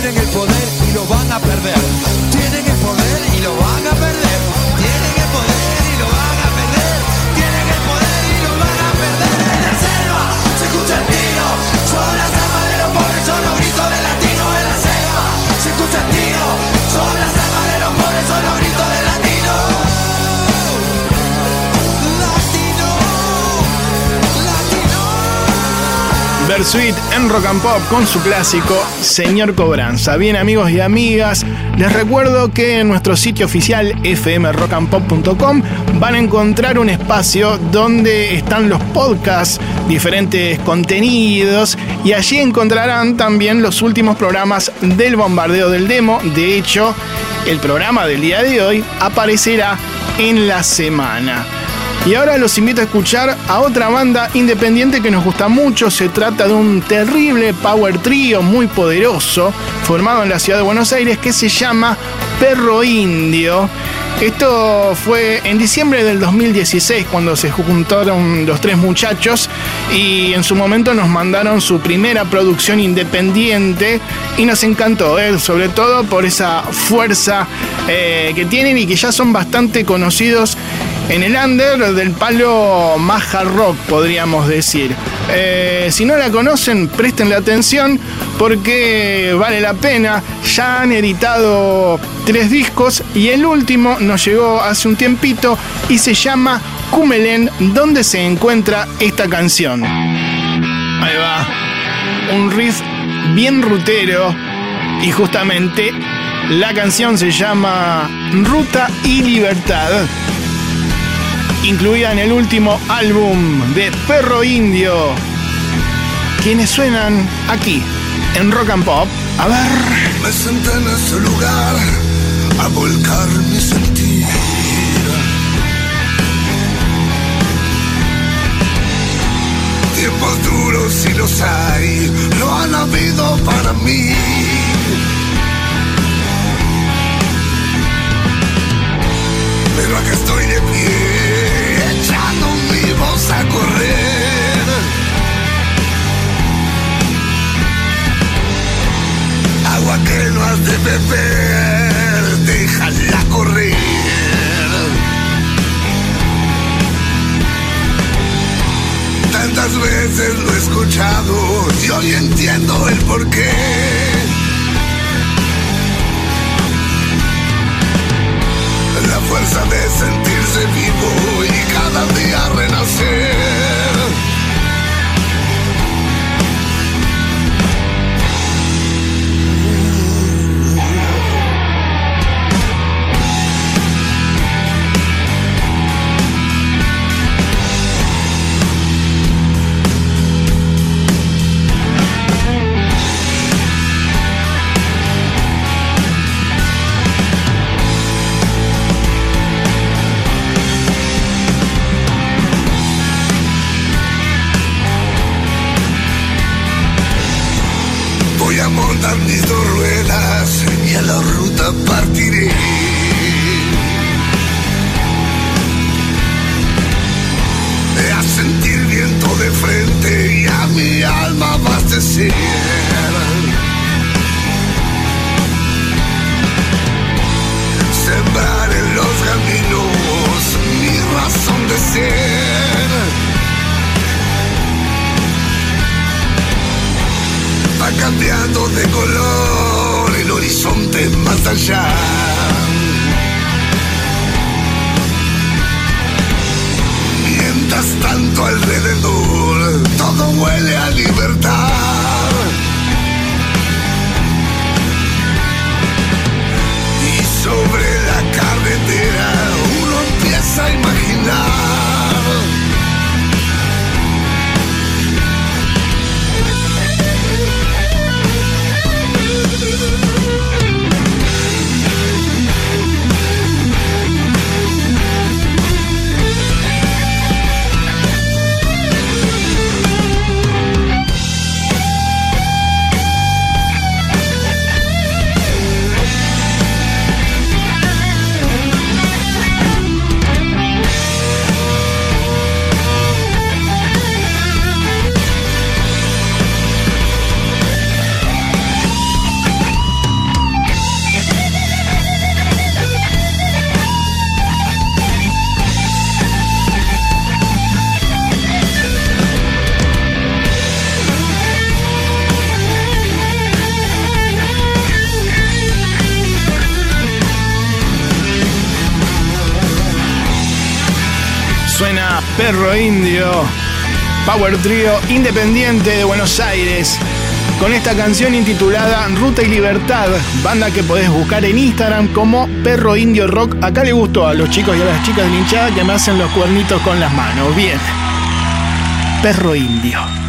Tienen el poder y lo van a perder. Tienen el poder y lo van a Versuit en Rock and Pop con su clásico Señor Cobranza. Bien amigos y amigas, les recuerdo que en nuestro sitio oficial fmrockandpop.com van a encontrar un espacio donde están los podcasts, diferentes contenidos y allí encontrarán también los últimos programas del bombardeo del demo. De hecho, el programa del día de hoy aparecerá en la semana. Y ahora los invito a escuchar a otra banda independiente que nos gusta mucho. Se trata de un terrible power trio muy poderoso, formado en la ciudad de Buenos Aires, que se llama Perro Indio. Esto fue en diciembre del 2016 cuando se juntaron los tres muchachos y en su momento nos mandaron su primera producción independiente y nos encantó, ¿eh? sobre todo por esa fuerza eh, que tienen y que ya son bastante conocidos en el under del palo más hard rock, podríamos decir. Eh, si no la conocen, prestenle atención porque vale la pena. Ya han editado tres discos y el último nos llegó hace un tiempito y se llama Kumelen, donde se encuentra esta canción. Ahí va. Un riff bien rutero y justamente la canción se llama Ruta y Libertad incluida en el último álbum de Perro Indio, quienes suenan aquí en Rock and Pop. A ver. Me senté en ese lugar a volcar mi sentir. Tiempos duros si los hay, lo han habido para mí. Pero acá estoy de pie, a correr. Agua que no has de beber, déjala correr. Tantas veces lo he escuchado y hoy entiendo el porqué. Fuerza de sentirse vivo y cada día renacer. Mis dos ruedas y a la ruta partiré. A sentir viento de frente y a mi alma abastecer. Sembrar en los caminos mi razón de ser. Cambiando de color el horizonte más allá. Mientras tanto alrededor todo huele a libertad. Perro Indio Power Trio independiente de Buenos Aires, con esta canción intitulada Ruta y Libertad, banda que podés buscar en Instagram como Perro Indio Rock. Acá le gustó a los chicos y a las chicas de la hinchada que me hacen los cuernitos con las manos. Bien. Perro Indio.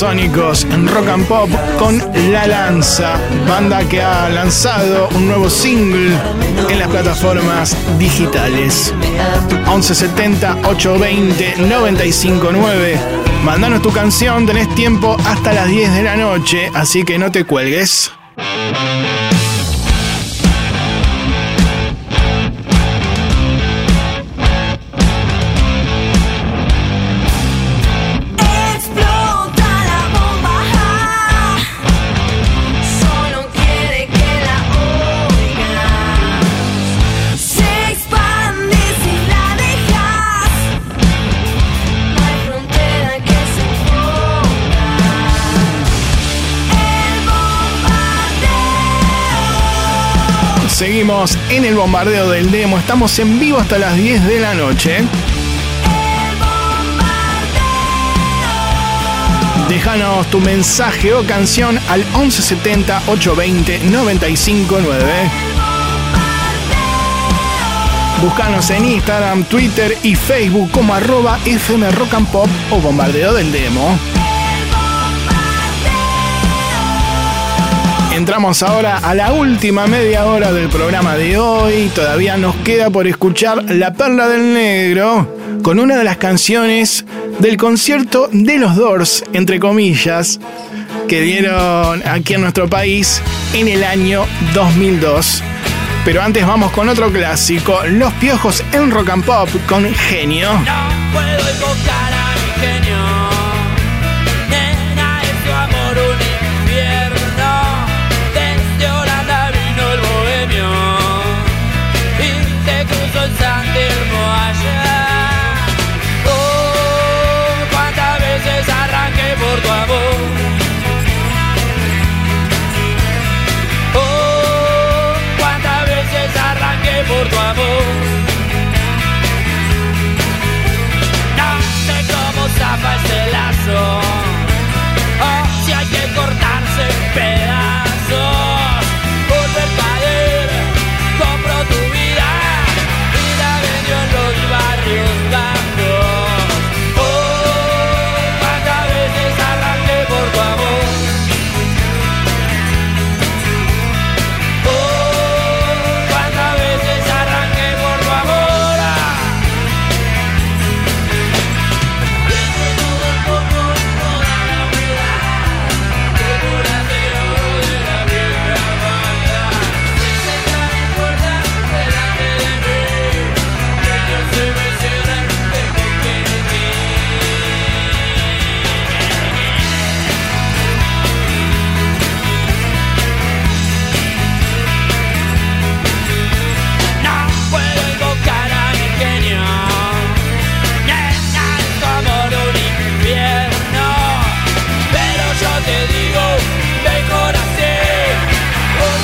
Babasónicos en Rock and Pop con La Lanza, banda que ha lanzado un nuevo single en las plataformas digitales. 1170 820 959. Mandanos tu canción, tenés tiempo hasta las 10 de la noche, así que no te cuelgues. En el bombardeo del demo, estamos en vivo hasta las 10 de la noche. Déjanos tu mensaje o canción al 1170 820 959. Búscanos en Instagram, Twitter y Facebook como arroba FM Rock and Pop o Bombardeo del Demo. Entramos ahora a la última media hora del programa de hoy. Todavía nos queda por escuchar La Perla del Negro con una de las canciones del concierto de los Doors, entre comillas, que dieron aquí en nuestro país en el año 2002. Pero antes vamos con otro clásico, Los Piojos en Rock and Pop con Genio. No puedo a mi genio. Por tu amor, Oh, cuántas veces arranqué por tu amor. No sé cómo zapa este lazo. Oh, si hay que cortarse, pero.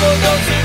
will go to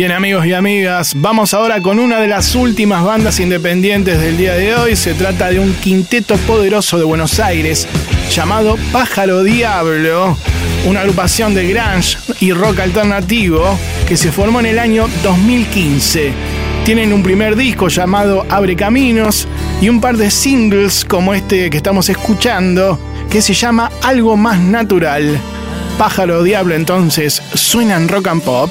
Bien amigos y amigas, vamos ahora con una de las últimas bandas independientes del día de hoy. Se trata de un quinteto poderoso de Buenos Aires llamado Pájaro Diablo, una agrupación de grunge y rock alternativo que se formó en el año 2015. Tienen un primer disco llamado Abre Caminos y un par de singles como este que estamos escuchando que se llama Algo Más Natural. Pájaro Diablo entonces suenan rock and pop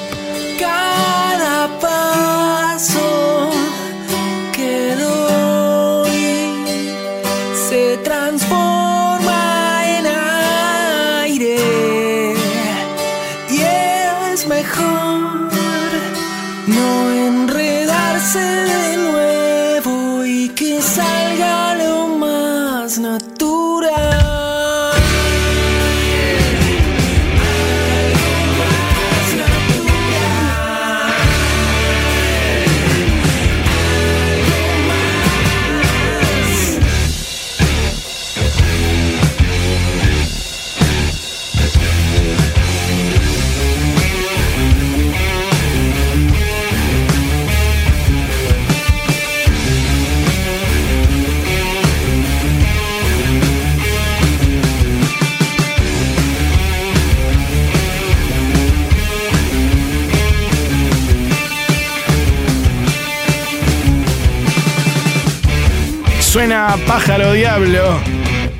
Pájaro Diablo,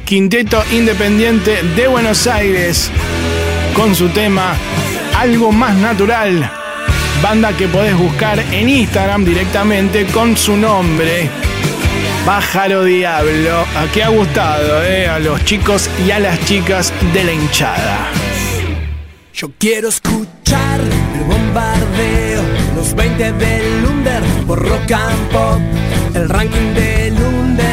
quinteto independiente de Buenos Aires, con su tema Algo Más Natural. Banda que podés buscar en Instagram directamente con su nombre. Pájaro Diablo. Aquí ha gustado eh, a los chicos y a las chicas de la hinchada. Yo quiero escuchar el bombardeo, los 20 del Under por Rock and Pop, el ranking del Under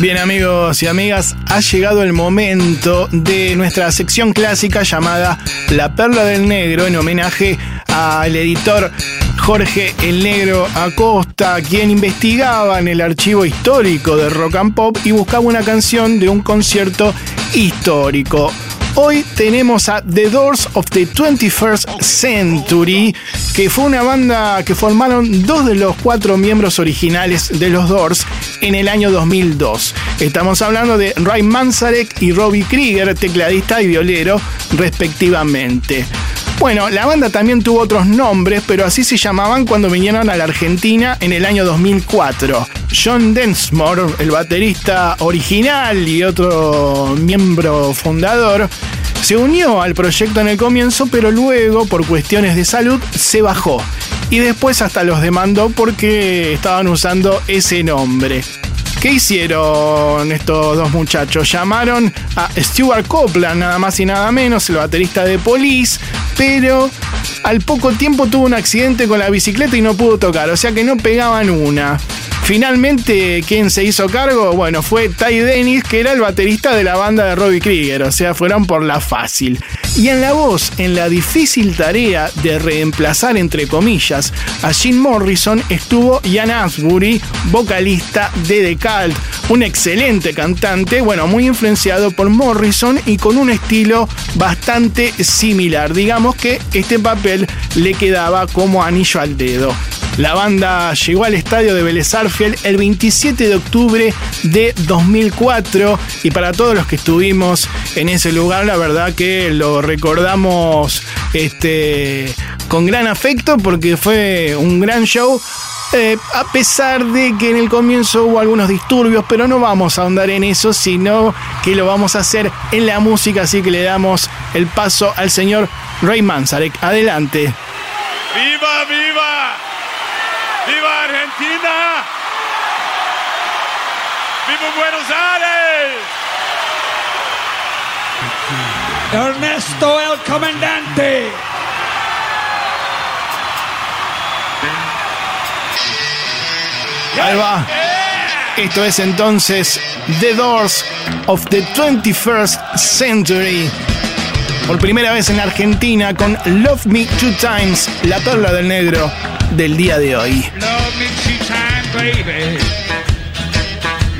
Bien amigos y amigas, ha llegado el momento de nuestra sección clásica llamada La Perla del Negro en homenaje al editor Jorge el Negro Acosta, quien investigaba en el archivo histórico de Rock and Pop y buscaba una canción de un concierto histórico. Hoy tenemos a The Doors of the 21st Century, que fue una banda que formaron dos de los cuatro miembros originales de los Doors en el año 2002. Estamos hablando de Ray Manzarek y Robbie Krieger, tecladista y violero, respectivamente. Bueno, la banda también tuvo otros nombres, pero así se llamaban cuando vinieron a la Argentina en el año 2004. John Densmore, el baterista original y otro miembro fundador, se unió al proyecto en el comienzo, pero luego, por cuestiones de salud, se bajó. Y después hasta los demandó porque estaban usando ese nombre. ¿Qué hicieron estos dos muchachos? Llamaron a Stuart Copeland, nada más y nada menos, el baterista de Police, pero al poco tiempo tuvo un accidente con la bicicleta y no pudo tocar, o sea que no pegaban una. Finalmente, ¿quién se hizo cargo? Bueno, fue Ty Dennis, que era el baterista de la banda de Robbie Krieger, o sea, fueron por la fácil. Y en la voz, en la difícil tarea de reemplazar, entre comillas, a Jim Morrison, estuvo Ian Asbury, vocalista de The Cult, un excelente cantante, bueno, muy influenciado por Morrison y con un estilo bastante similar. Digamos que este papel le quedaba como anillo al dedo. La banda llegó al estadio de Vélez Arfiel el 27 de octubre de 2004 y para todos los que estuvimos en ese lugar, la verdad que lo recordamos este, con gran afecto porque fue un gran show. Eh, a pesar de que en el comienzo hubo algunos disturbios, pero no vamos a ahondar en eso, sino que lo vamos a hacer en la música, así que le damos el paso al señor Ray Manzarek. Adelante. ¡Viva, viva! ¡Viva Argentina! ¡Viva Buenos Aires! Ernesto el Comandante. Ahí va. Esto es entonces The Doors of the 21st Century. Por primera vez en Argentina con Love Me Two Times, la perla del negro del día de hoy. Love me two times, baby.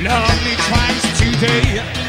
Love me twice today.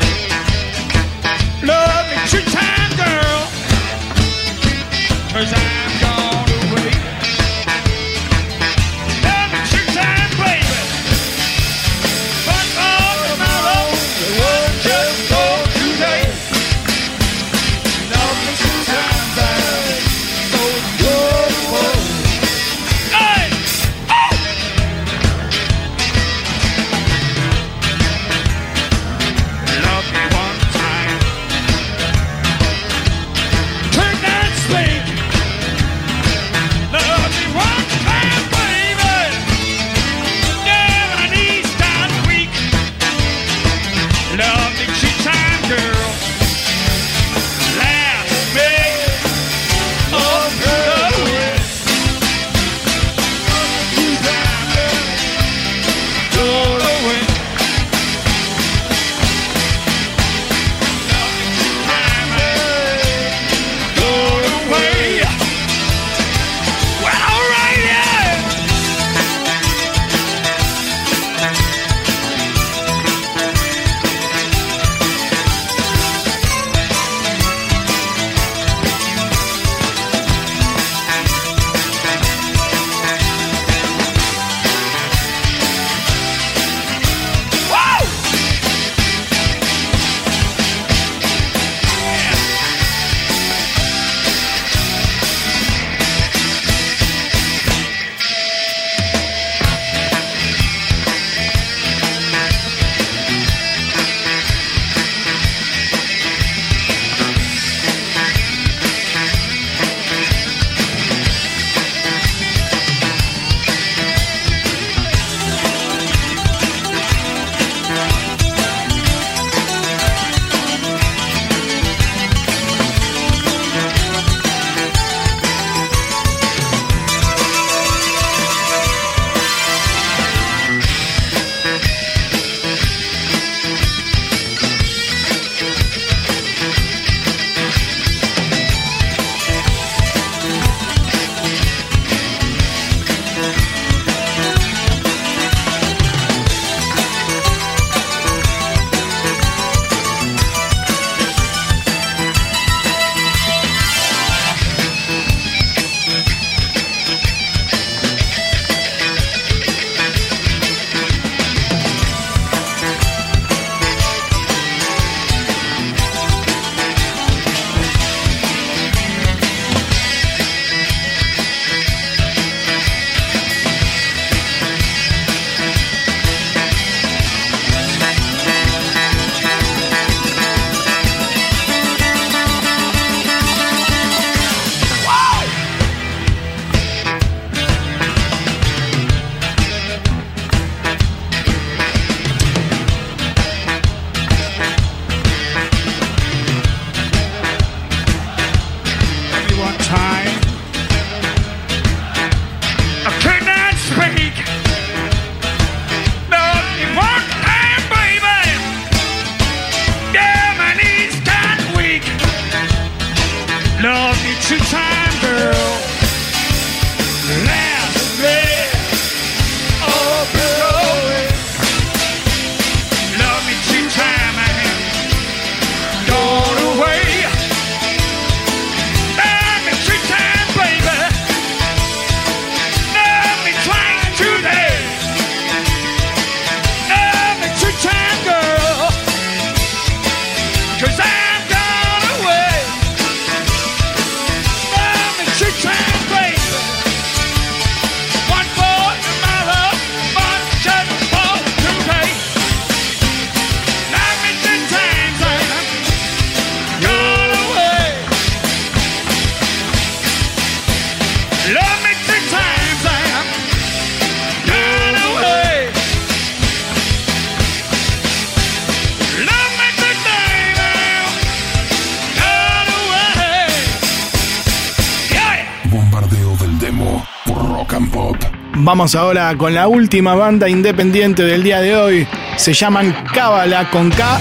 Vamos ahora con la última banda independiente del día de hoy. Se llaman Cábala con K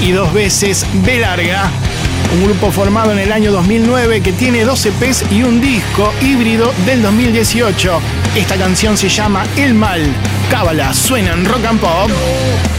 y dos veces B larga. Un grupo formado en el año 2009 que tiene 12 EPs y un disco híbrido del 2018. Esta canción se llama El Mal. Cábala suena en rock and pop.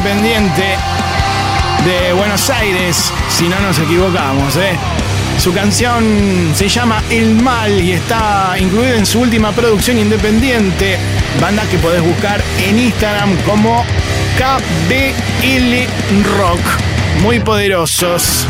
Independiente de Buenos Aires, si no nos equivocamos. ¿eh? Su canción se llama El Mal y está incluida en su última producción independiente, banda que podés buscar en Instagram como KBL Rock. Muy poderosos.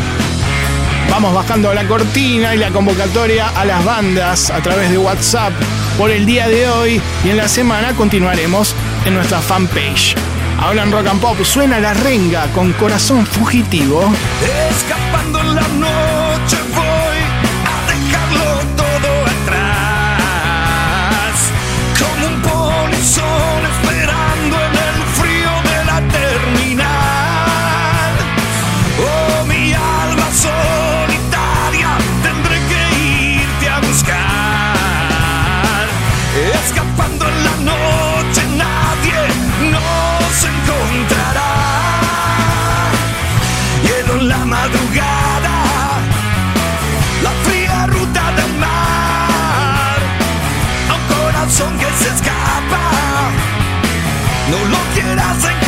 Vamos bajando la cortina y la convocatoria a las bandas a través de WhatsApp por el día de hoy y en la semana continuaremos en nuestra fanpage. Hablan rock and pop, suena la renga con corazón fugitivo. Escapando en la noche did I think?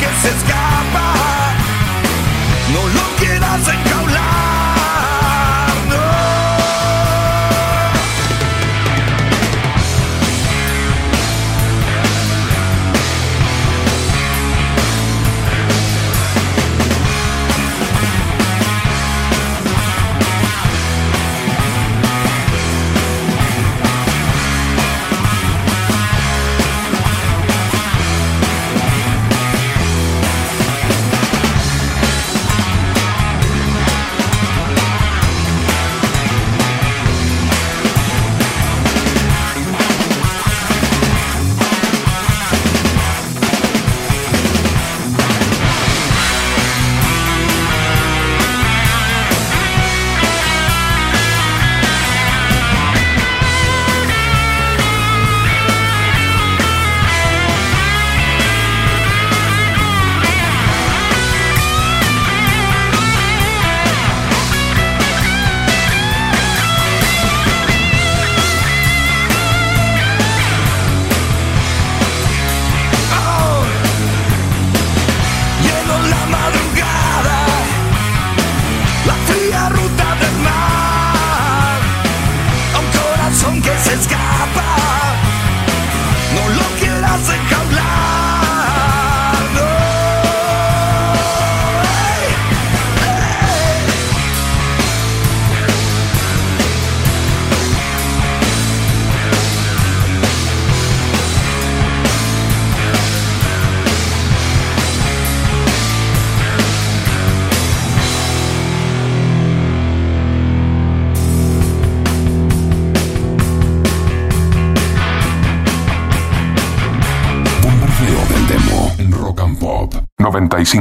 Corazón que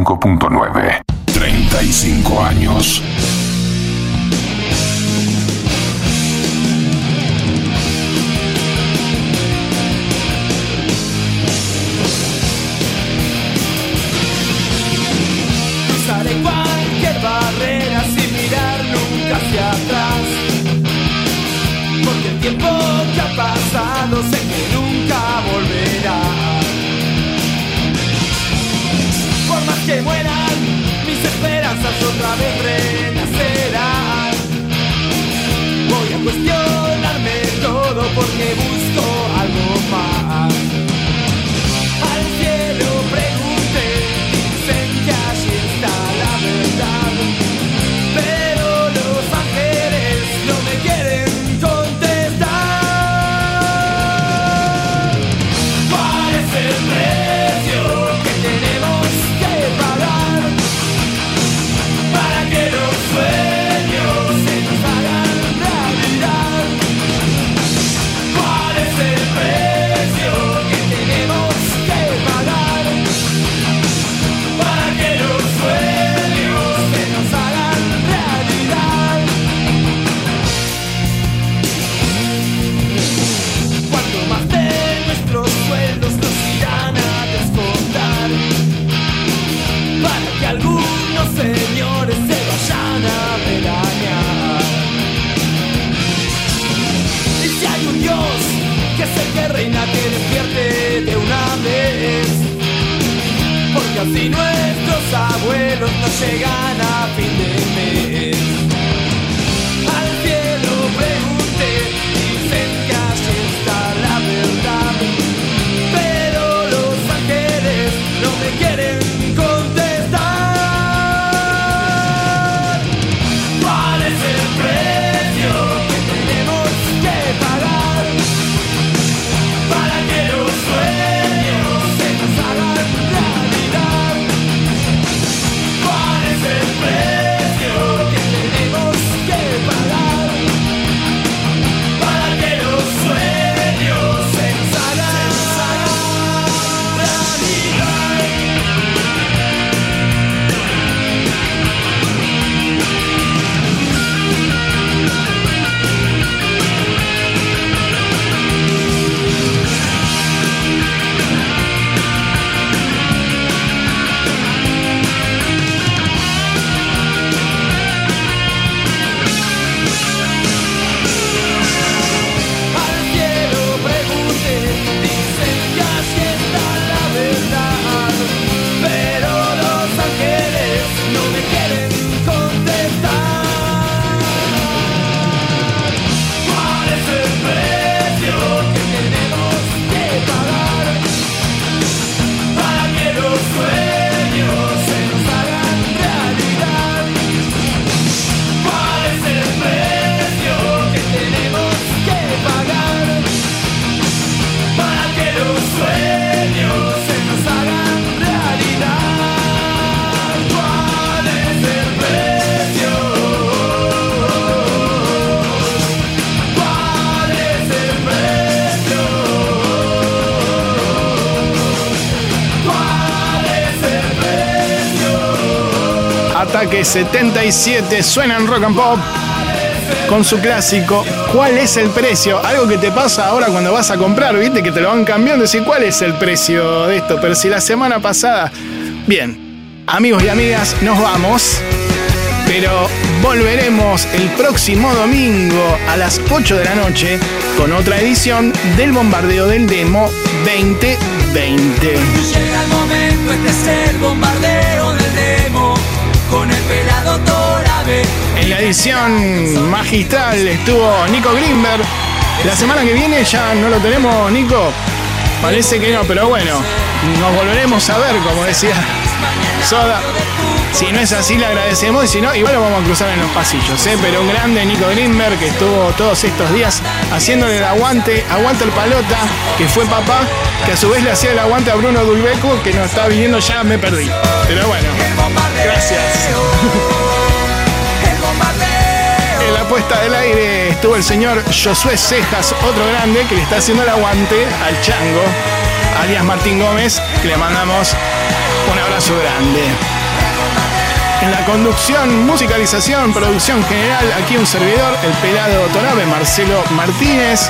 95.9. Ataque 77 suena en rock and pop con su clásico ¿Cuál es el precio? Algo que te pasa ahora cuando vas a comprar, viste que te lo van cambiando, decir ¿cuál es el precio de esto? Pero si la semana pasada, bien, amigos y amigas, nos vamos. Pero volveremos el próximo domingo a las 8 de la noche con otra edición del bombardeo del demo 2020. Llega el momento, este es el bombardeo con el pelado Torabe. En la edición magistral estuvo Nico Grimberg. La semana que viene ya no lo tenemos, Nico. Parece que no, pero bueno, nos volveremos a ver, como decía Soda. Si no es así, le agradecemos y si no, igual lo vamos a cruzar en los pasillos, ¿eh? Pero un grande Nico Grimberg que estuvo todos estos días haciéndole el aguante, aguante el palota, que fue papá, que a su vez le hacía el aguante a Bruno Dulbeco, que nos está viniendo ya, me perdí. Pero bueno, gracias. En la puesta del aire estuvo el señor Josué Cejas, otro grande que le está haciendo el aguante al Chango, alias Martín Gómez, que le mandamos un abrazo grande. En la conducción, musicalización, producción general, aquí un servidor, el pelado Torabe, Marcelo Martínez.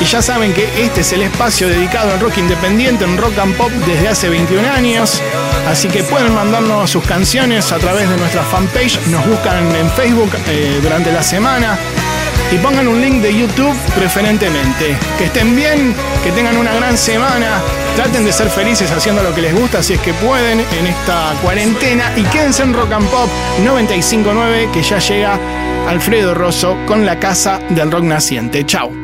Y ya saben que este es el espacio dedicado al rock independiente, en rock and pop desde hace 21 años. Así que pueden mandarnos sus canciones a través de nuestra fanpage. Nos buscan en Facebook eh, durante la semana. Y pongan un link de YouTube preferentemente. Que estén bien, que tengan una gran semana. Traten de ser felices haciendo lo que les gusta si es que pueden en esta cuarentena. Y quédense en Rock and Pop 959 que ya llega Alfredo Rosso con la casa del rock naciente. Chao.